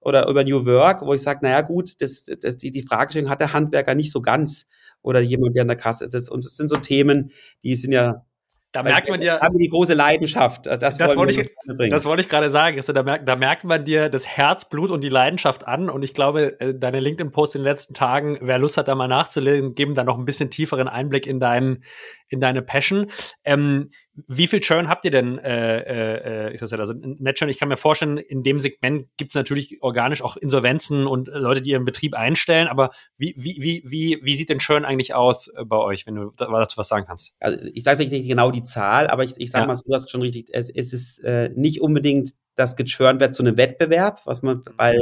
Oder über New Work, wo ich sage, naja gut, das, das, die, die Fragestellung hat der Handwerker nicht so ganz. Oder jemand, der an der Kasse ist. Und das sind so Themen, die sind ja da merkt man dir. Haben die große Leidenschaft. Das, das wollte ich, das wollte ich gerade sagen. Also da, merkt, da merkt man dir das Herzblut und die Leidenschaft an. Und ich glaube, äh, deine LinkedIn-Post in den letzten Tagen, wer Lust hat, da mal nachzulesen, geben da noch ein bisschen tieferen Einblick in deinen, in deine Passion. Ähm, wie viel Churn habt ihr denn, äh, äh, äh Christian? Also NetChurn, ich kann mir vorstellen, in dem Segment gibt es natürlich organisch auch Insolvenzen und Leute, die ihren Betrieb einstellen, aber wie, wie, wie, wie, wie sieht denn Churn eigentlich aus äh, bei euch, wenn du dazu was sagen kannst? Also ich sage nicht genau die Zahl, aber ich, ich sage ja. mal, du hast schon richtig, es, es ist äh, nicht unbedingt, dass gechurnt wird zu einem Wettbewerb, was man, weil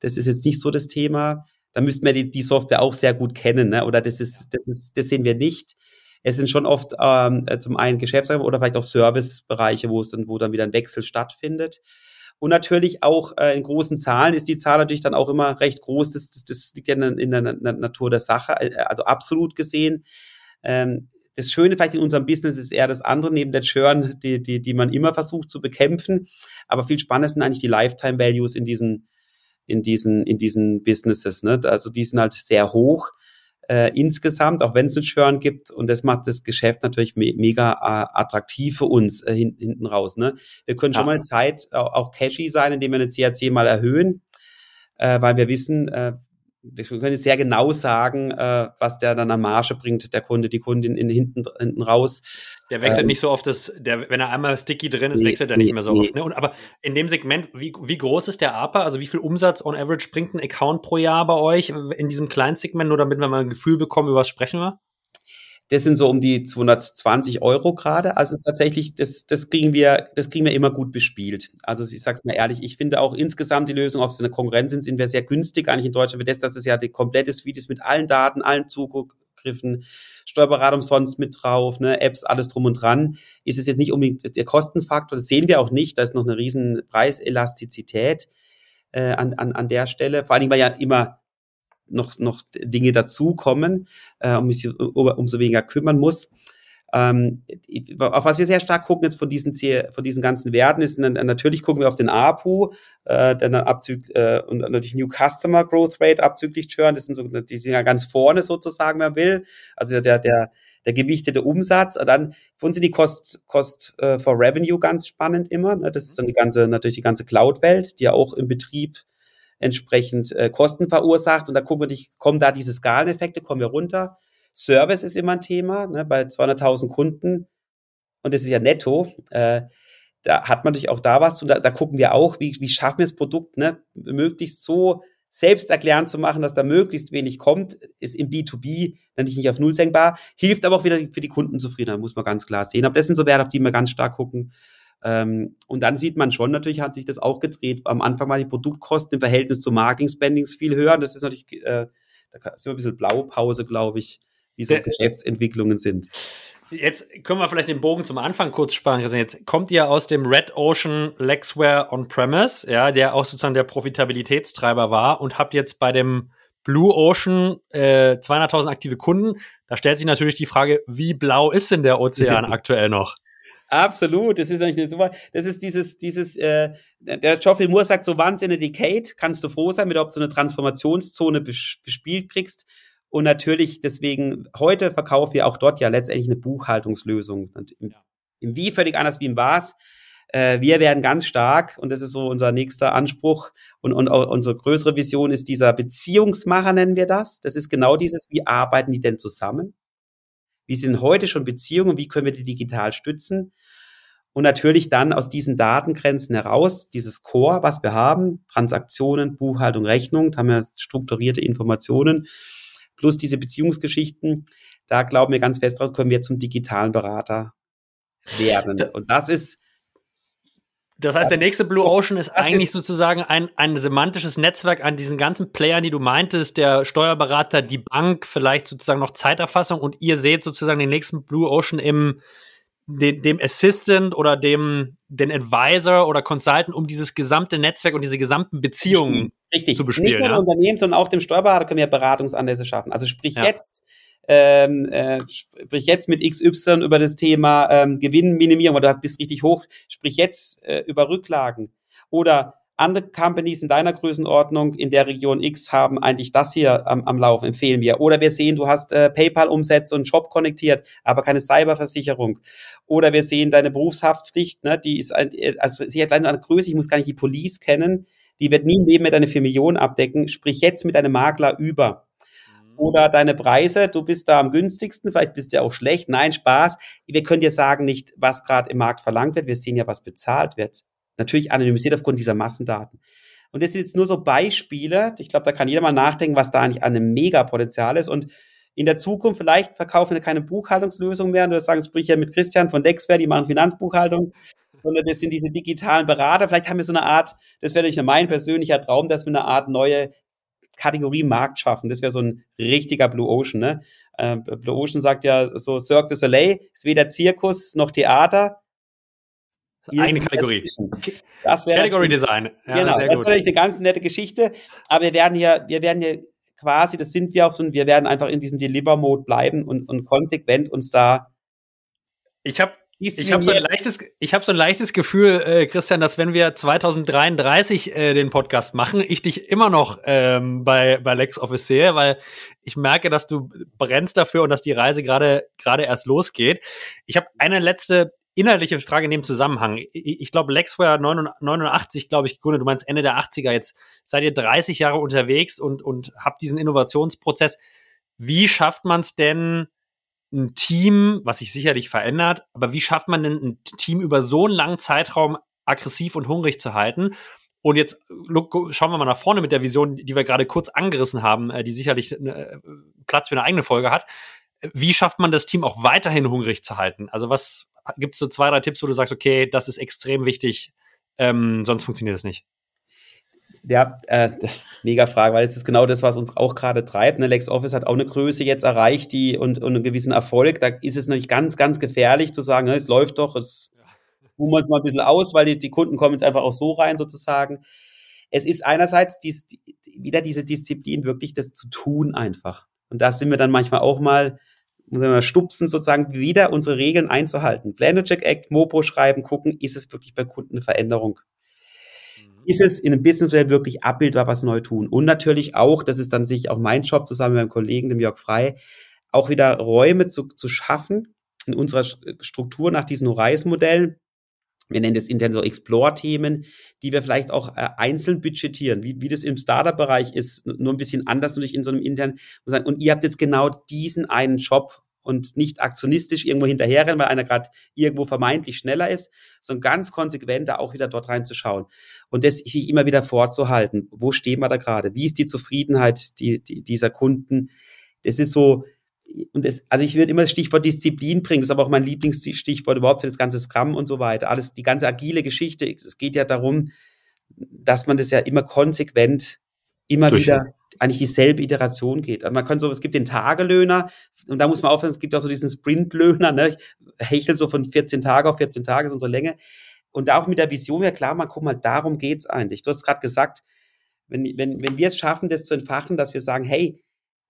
das ist jetzt nicht so das Thema. Da müssten wir die, die Software auch sehr gut kennen, ne? oder das ist, das ist, das sehen wir nicht es sind schon oft ähm, äh, zum einen Geschäftsräume oder vielleicht auch Servicebereiche, wo es dann, wo dann wieder ein Wechsel stattfindet. Und natürlich auch äh, in großen Zahlen ist die Zahl natürlich dann auch immer recht groß. Das, das, das liegt ja in, in der Natur der Sache. Äh, also absolut gesehen. Ähm, das Schöne vielleicht in unserem Business ist eher das andere, neben der Churn, die, die, die man immer versucht zu bekämpfen. Aber viel spannender sind eigentlich die Lifetime Values in diesen, in diesen, in diesen Businesses. Ne? Also die sind halt sehr hoch äh, insgesamt, auch wenn es einen Churn gibt. Und das macht das Geschäft natürlich me mega äh, attraktiv für uns äh, hin, hinten raus. Ne? Wir können ja. schon mal Zeit auch, auch cashy sein, indem wir eine CAC mal erhöhen, äh, weil wir wissen, äh, wir können sehr genau sagen, äh, was der dann an Marge bringt, der Kunde, die Kundin in, hinten, hinten raus. Der wechselt ähm, nicht so oft, das, der, wenn er einmal sticky drin ist, nee, wechselt er nicht mehr so nee. oft. Ne? Und, aber in dem Segment, wie, wie groß ist der APA? Also wie viel Umsatz on average bringt ein Account pro Jahr bei euch in diesem kleinen Segment, nur damit wir mal ein Gefühl bekommen, über was sprechen wir? Das sind so um die 220 Euro gerade. Also es ist tatsächlich, das, das kriegen wir, das kriegen wir immer gut bespielt. Also ich sag's mal ehrlich, ich finde auch insgesamt die Lösung, es für eine Konkurrenz sind, sind wir sehr günstig eigentlich in Deutschland. Für das, dass es ja die komplette Suite ist mit allen Daten, allen Zugriffen, Steuerberatung sonst mit drauf, ne, Apps, alles drum und dran, ist es jetzt nicht unbedingt der Kostenfaktor. Das sehen wir auch nicht. Da ist noch eine riesen Preiselastizität äh, an, an, an der Stelle. Vor allen Dingen, weil ja immer noch, noch Dinge dazukommen, äh, um mich umso weniger kümmern muss. Ähm, auf was wir sehr stark gucken jetzt von diesen, von diesen ganzen Werten ist, natürlich gucken wir auf den APU, äh, dann abzüglich, äh, und natürlich New Customer Growth Rate abzüglich Churn, das sind so, die sind ja ganz vorne sozusagen, wer will. Also der, der, der gewichtete Umsatz. Und dann für uns sind die Cost, Cost äh, for Revenue ganz spannend immer. Ne? Das ist dann die ganze, natürlich die ganze Cloud-Welt, die ja auch im Betrieb entsprechend äh, Kosten verursacht. Und da gucken wir, dich, kommen da diese Skaleneffekte, kommen wir runter. Service ist immer ein Thema, ne, bei 200.000 Kunden. Und das ist ja netto. Äh, da hat man natürlich auch da was. Und da, da gucken wir auch, wie, wie schaffen wir das Produkt, ne, möglichst so selbsterklärend zu machen, dass da möglichst wenig kommt, ist im B2B natürlich nicht auf Null senkbar, hilft aber auch wieder für die Kundenzufriedenheit, muss man ganz klar sehen. Aber das sind so Werte, auf die wir ganz stark gucken. Ähm, und dann sieht man schon, natürlich hat sich das auch gedreht. Am Anfang waren die Produktkosten im Verhältnis zu Marketing-Spendings viel höher. Das ist natürlich, äh, Da ist immer ein bisschen Blaupause, glaube ich, wie so Geschäftsentwicklungen sind. Jetzt können wir vielleicht den Bogen zum Anfang kurz sparen. Jetzt kommt ihr aus dem Red Ocean Lexware On-Premise, ja, der auch sozusagen der Profitabilitätstreiber war und habt jetzt bei dem Blue Ocean äh, 200.000 aktive Kunden. Da stellt sich natürlich die Frage, wie blau ist denn der Ozean aktuell noch? Absolut, das ist eigentlich super. Das ist dieses, dieses, äh, der Geoffrey Moore sagt so once in a decade kannst du froh sein, mit ob du eine Transformationszone bespielt kriegst. Und natürlich deswegen, heute verkaufen wir auch dort ja letztendlich eine Buchhaltungslösung. Und im, im Wie völlig anders wie im Was. Äh, wir werden ganz stark, und das ist so unser nächster Anspruch und, und unsere größere Vision ist dieser Beziehungsmacher, nennen wir das. Das ist genau dieses, wie arbeiten die denn zusammen? Wie sind heute schon Beziehungen? Wie können wir die digital stützen? Und natürlich dann aus diesen Datengrenzen heraus, dieses Core, was wir haben, Transaktionen, Buchhaltung, Rechnung, da haben wir strukturierte Informationen, plus diese Beziehungsgeschichten, da glauben wir ganz fest drauf, können wir zum digitalen Berater werden. Und das ist, das heißt, der nächste Blue Ocean ist eigentlich sozusagen ein, ein semantisches Netzwerk an diesen ganzen Playern, die du meintest, der Steuerberater, die Bank, vielleicht sozusagen noch Zeiterfassung und ihr seht sozusagen den nächsten Blue Ocean im, dem, dem Assistant oder dem, den Advisor oder Consultant, um dieses gesamte Netzwerk und diese gesamten Beziehungen Richtig. zu bespielen. Nicht nur ja? Unternehmen, sondern auch dem Steuerberater können wir Beratungsanlässe schaffen. Also sprich ja. jetzt, ähm, äh, sprich jetzt mit XY über das Thema ähm, Gewinnminimierung oder bist richtig hoch, sprich jetzt äh, über Rücklagen. Oder andere Companies in deiner Größenordnung in der Region X haben eigentlich das hier am, am Laufen, empfehlen wir. Oder wir sehen, du hast äh, PayPal-Umsätze und Shop konnektiert, aber keine Cyberversicherung. Oder wir sehen deine Berufshaftpflicht, ne, die ist, also sie hat eine Größe, ich muss gar nicht die Police kennen, die wird nie im Leben mit deine 4 Millionen abdecken. Sprich jetzt mit deinem Makler über. Oder deine Preise, du bist da am günstigsten, vielleicht bist du ja auch schlecht. Nein, Spaß. Wir können dir sagen nicht, was gerade im Markt verlangt wird. Wir sehen ja, was bezahlt wird. Natürlich anonymisiert aufgrund dieser Massendaten. Und das sind jetzt nur so Beispiele. Ich glaube, da kann jeder mal nachdenken, was da eigentlich an einem Megapotenzial ist. Und in der Zukunft vielleicht verkaufen wir keine Buchhaltungslösung mehr. Und das sagen, sprich ja mit Christian von Dexware, die machen Finanzbuchhaltung. Sondern das sind diese digitalen Berater. Vielleicht haben wir so eine Art, das wäre nicht mein persönlicher Traum, dass wir eine Art neue Kategorie Markt schaffen. Das wäre so ein richtiger Blue Ocean. Ne? Äh, Blue Ocean sagt ja so, Cirque du Soleil ist weder Zirkus noch Theater, eine Kategorie. Das wäre Category Design. Ja, genau, das wäre eine ganz nette Geschichte. Aber wir werden hier, wir werden hier quasi, das sind wir auch so, wir werden einfach in diesem Deliver-Mode bleiben und, und konsequent uns da. Ich habe ich habe so ein leichtes, ich habe so ein leichtes Gefühl, äh, Christian, dass wenn wir 2033 äh, den Podcast machen, ich dich immer noch ähm, bei bei LexOffice sehe, weil ich merke, dass du brennst dafür und dass die Reise gerade gerade erst losgeht. Ich habe eine letzte inhaltliche Frage in dem Zusammenhang. Ich, ich glaube, Lexware 89, glaube ich, gegründet. Du meinst Ende der 80er. Jetzt seid ihr 30 Jahre unterwegs und, und habt diesen Innovationsprozess. Wie schafft man es denn, ein Team, was sich sicherlich verändert, aber wie schafft man denn ein Team über so einen langen Zeitraum aggressiv und hungrig zu halten? Und jetzt look, schauen wir mal nach vorne mit der Vision, die wir gerade kurz angerissen haben, äh, die sicherlich äh, Platz für eine eigene Folge hat. Wie schafft man das Team auch weiterhin hungrig zu halten? Also was, gibt es so zwei, drei Tipps, wo du sagst, okay, das ist extrem wichtig, ähm, sonst funktioniert das nicht? Ja, äh, mega Frage, weil es ist genau das, was uns auch gerade treibt. Ne? LexOffice hat auch eine Größe jetzt erreicht die und, und einen gewissen Erfolg. Da ist es natürlich ganz, ganz gefährlich zu sagen, ne, es läuft doch, es ruhen wir uns mal ein bisschen aus, weil die, die Kunden kommen jetzt einfach auch so rein sozusagen. Es ist einerseits dies, wieder diese Disziplin, wirklich das zu tun einfach. Und da sind wir dann manchmal auch mal muss man stupsen, sozusagen wieder unsere Regeln einzuhalten. Check Act, Mopo schreiben, gucken, ist es wirklich bei Kunden eine Veränderung? Ist es in einem Businessmodell wirklich abbildbar, was neu tun? Und natürlich auch, das ist dann sich auch mein Job zusammen mit meinem Kollegen, dem Jörg Frei, auch wieder Räume zu, zu schaffen in unserer Struktur nach diesen Horizon-Modellen, wir nennen das intern so Explore-Themen, die wir vielleicht auch äh, einzeln budgetieren, wie, wie das im Startup-Bereich ist, nur ein bisschen anders natürlich in so einem internen. Und ihr habt jetzt genau diesen einen Job und nicht aktionistisch irgendwo hinterherrennen, weil einer gerade irgendwo vermeintlich schneller ist, sondern ganz konsequent da auch wieder dort reinzuschauen und das sich immer wieder vorzuhalten. Wo stehen wir da gerade? Wie ist die Zufriedenheit die, die, dieser Kunden? Das ist so, und es, also ich würde immer das Stichwort Disziplin bringen, das ist aber auch mein Lieblingsstichwort überhaupt für das ganze Scrum und so weiter. Alles, die ganze agile Geschichte. Es geht ja darum, dass man das ja immer konsequent, immer wieder eigentlich dieselbe Iteration geht. Also man kann so, es gibt den Tagelöhner und da muss man aufhören, es gibt auch so diesen Sprintlöhner, ne? Ich hechel so von 14 Tage auf 14 Tage ist unsere Länge. Und da auch mit der Vision, ja klar, man guck mal, darum geht's eigentlich. Du hast gerade gesagt, wenn, wenn, wenn wir es schaffen, das zu entfachen, dass wir sagen, hey,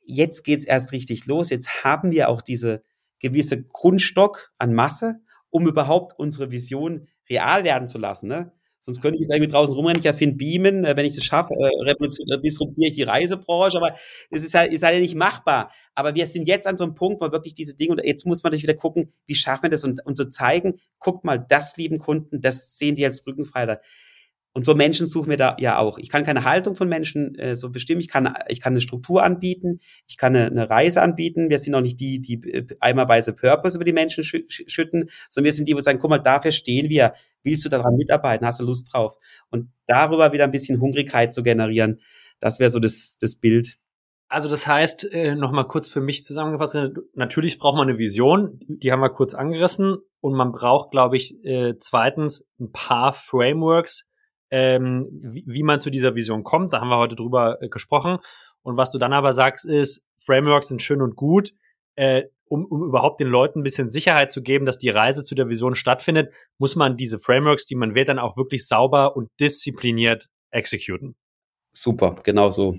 jetzt geht's erst richtig los, jetzt haben wir auch diese gewisse Grundstock an Masse, um überhaupt unsere Vision real werden zu lassen. Ne? Sonst könnte ich jetzt irgendwie draußen rumrennen, ich erfinde Beamen, äh, wenn ich das schaffe, äh, äh, disruptiere ich die Reisebranche, aber es ist halt, ist halt nicht machbar. Aber wir sind jetzt an so einem Punkt, wo wirklich diese Dinge, und jetzt muss man natürlich wieder gucken, wie schaffen wir das und, und so zeigen, guckt mal, das lieben Kunden, das sehen die als Rückenfreier. Und so Menschen suchen wir da ja auch. Ich kann keine Haltung von Menschen äh, so bestimmen. Ich kann, ich kann eine Struktur anbieten. Ich kann eine, eine Reise anbieten. Wir sind auch nicht die, die äh, eimerweise Purpose über die Menschen schü schütten, sondern wir sind die, wo sagen, guck mal, dafür stehen wir. Willst du daran mitarbeiten? Hast du Lust drauf? Und darüber wieder ein bisschen Hungrigkeit zu generieren. Das wäre so das, das Bild. Also das heißt, äh, nochmal kurz für mich zusammengefasst, natürlich braucht man eine Vision, die haben wir kurz angerissen und man braucht, glaube ich, äh, zweitens ein paar Frameworks, ähm, wie, wie man zu dieser Vision kommt. Da haben wir heute drüber äh, gesprochen. Und was du dann aber sagst, ist, Frameworks sind schön und gut, äh, um, um überhaupt den Leuten ein bisschen Sicherheit zu geben, dass die Reise zu der Vision stattfindet, muss man diese Frameworks, die man wählt, dann auch wirklich sauber und diszipliniert exekuten. Super, genau so.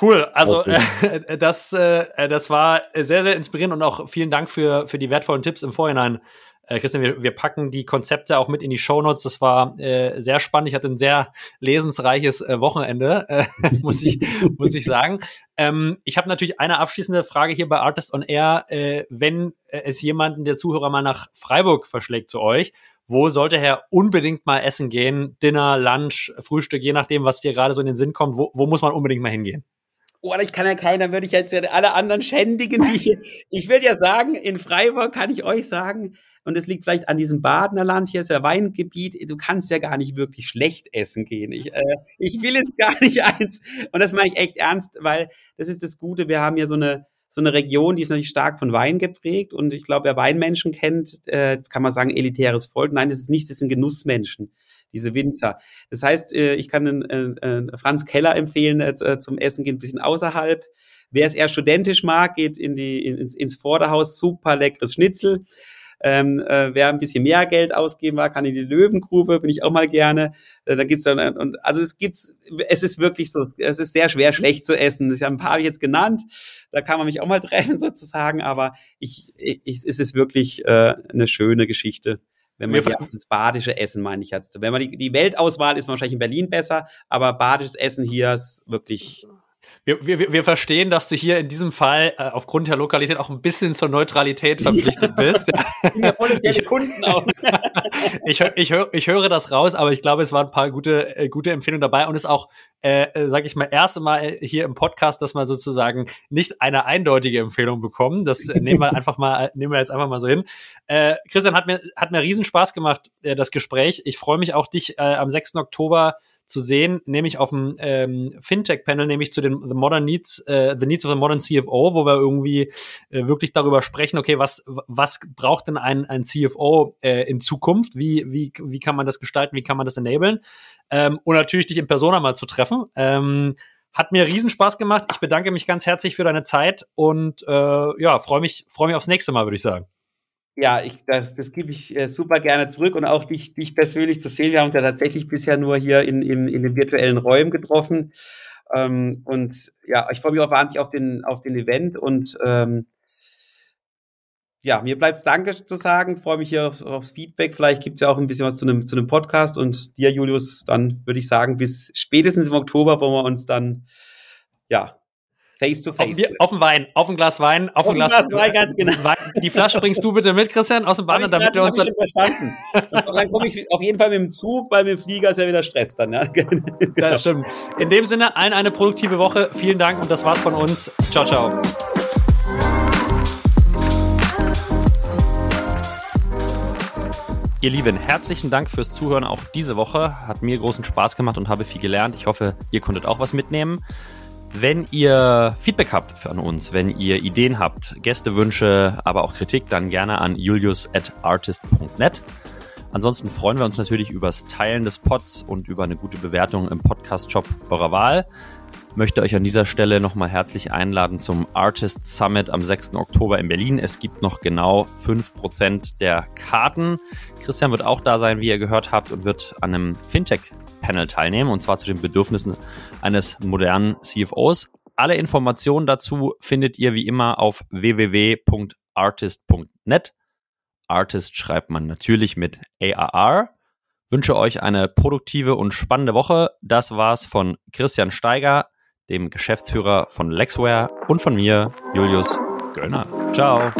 Cool, also äh, das, äh, das war sehr, sehr inspirierend und auch vielen Dank für, für die wertvollen Tipps im Vorhinein, äh, Christian, wir, wir packen die Konzepte auch mit in die Show Notes. Das war äh, sehr spannend. Ich hatte ein sehr lesensreiches äh, Wochenende, äh, muss ich muss ich sagen. Ähm, ich habe natürlich eine abschließende Frage hier bei Artist on Air. Äh, wenn äh, es jemanden der Zuhörer mal nach Freiburg verschlägt zu euch, wo sollte er unbedingt mal essen gehen? Dinner, Lunch, Frühstück, je nachdem, was dir gerade so in den Sinn kommt. Wo, wo muss man unbedingt mal hingehen? Oh, ich kann ja keiner, würde ich jetzt ja alle anderen schändigen. Die, ich will ja sagen, in Freiburg kann ich euch sagen, und es liegt vielleicht an diesem Badener Land, hier ist ja Weingebiet, du kannst ja gar nicht wirklich schlecht essen gehen. Ich, äh, ich will jetzt gar nicht eins, und das meine ich echt ernst, weil das ist das Gute, wir haben ja so eine, so eine Region, die ist natürlich stark von Wein geprägt und ich glaube, wer Weinmenschen kennt, äh, jetzt kann man sagen, elitäres Volk. Nein, das ist nicht, das sind Genussmenschen diese Winzer. Das heißt, äh, ich kann einen, äh, Franz Keller empfehlen äh, zum Essen gehen, ein bisschen außerhalb. Wer es eher studentisch mag, geht in die, ins, ins Vorderhaus, super leckeres Schnitzel. Ähm, äh, wer ein bisschen mehr Geld ausgeben war, kann in die Löwengrube, bin ich auch mal gerne. Äh, da gibt's dann und also es gibt's, es ist wirklich so, es ist sehr schwer schlecht zu essen. Ich habe ein paar jetzt genannt, da kann man mich auch mal treffen sozusagen, aber ich, ich es ist wirklich äh, eine schöne Geschichte. Wenn man das badische Essen, meine ich jetzt. Wenn man die, die Weltauswahl ist wahrscheinlich in Berlin besser, aber badisches Essen hier ist wirklich wir, wir, wir verstehen, dass du hier in diesem Fall äh, aufgrund der Lokalität auch ein bisschen zur Neutralität verpflichtet ja. bist. Ja, potenzielle Kunden auch. ich, ich, hör, ich höre das raus, aber ich glaube, es waren ein paar gute, äh, gute Empfehlungen dabei und es ist auch, äh, äh sage ich mal, erste Mal hier im Podcast, dass wir sozusagen nicht eine eindeutige Empfehlung bekommen. Das nehmen wir einfach mal, nehmen wir jetzt einfach mal so hin. Äh, Christian hat mir hat mir riesen Spaß gemacht, äh, das Gespräch. Ich freue mich auch, dich äh, am 6. Oktober zu sehen, nämlich auf dem ähm, Fintech-Panel, nämlich zu den The Modern Needs, äh, The Needs of the Modern CFO, wo wir irgendwie äh, wirklich darüber sprechen, okay, was, was braucht denn ein, ein CFO äh, in Zukunft? Wie, wie, wie kann man das gestalten? Wie kann man das enablen? Ähm, und natürlich dich in Persona mal zu treffen. Ähm, hat mir riesen Spaß gemacht. Ich bedanke mich ganz herzlich für deine Zeit und äh, ja, freue mich, freue mich aufs nächste Mal, würde ich sagen. Ja, ich, das, das gebe ich äh, super gerne zurück und auch dich, dich persönlich zu sehen. Wir haben uns ja tatsächlich bisher nur hier in, in, in den virtuellen Räumen getroffen. Ähm, und ja, ich freue mich auch wahnsinnig auf den, auf den Event und ähm, ja, mir bleibt es Danke zu sagen. Freue mich hier aufs, aufs Feedback. Vielleicht gibt es ja auch ein bisschen was zu einem, zu einem Podcast. Und dir, Julius, dann würde ich sagen, bis spätestens im Oktober, wo wir uns dann ja Face to face. Auf, auf den Wein, auf ein Glas Wein, auf, auf ein Glas, Glas Wein, ganz genau. Wein. Die Flasche bringst du bitte mit, Christian, aus dem Bahn, damit wir uns dann. Verstanden. Und dann komme ich auf jeden Fall mit dem Zug, weil mit dem Flieger ist ja wieder Stress dann. Ja? Das stimmt. In dem Sinne, allen eine produktive Woche. Vielen Dank und das war's von uns. Ciao, ciao. Ihr Lieben, herzlichen Dank fürs Zuhören auch diese Woche. Hat mir großen Spaß gemacht und habe viel gelernt. Ich hoffe, ihr konntet auch was mitnehmen. Wenn ihr Feedback habt von uns, wenn ihr Ideen habt, Gästewünsche, aber auch Kritik, dann gerne an julius@artist.net. Ansonsten freuen wir uns natürlich übers Teilen des Pods und über eine gute Bewertung im Podcast-Shop eurer Wahl. möchte euch an dieser Stelle nochmal herzlich einladen zum Artist Summit am 6. Oktober in Berlin. Es gibt noch genau 5% der Karten. Christian wird auch da sein, wie ihr gehört habt, und wird an einem Fintech-Panel teilnehmen, und zwar zu den Bedürfnissen eines modernen CFOs. Alle Informationen dazu findet ihr wie immer auf www.artist.net. Artist schreibt man natürlich mit AAR. Wünsche euch eine produktive und spannende Woche. Das war's von Christian Steiger, dem Geschäftsführer von Lexware und von mir, Julius Göllner. Ciao.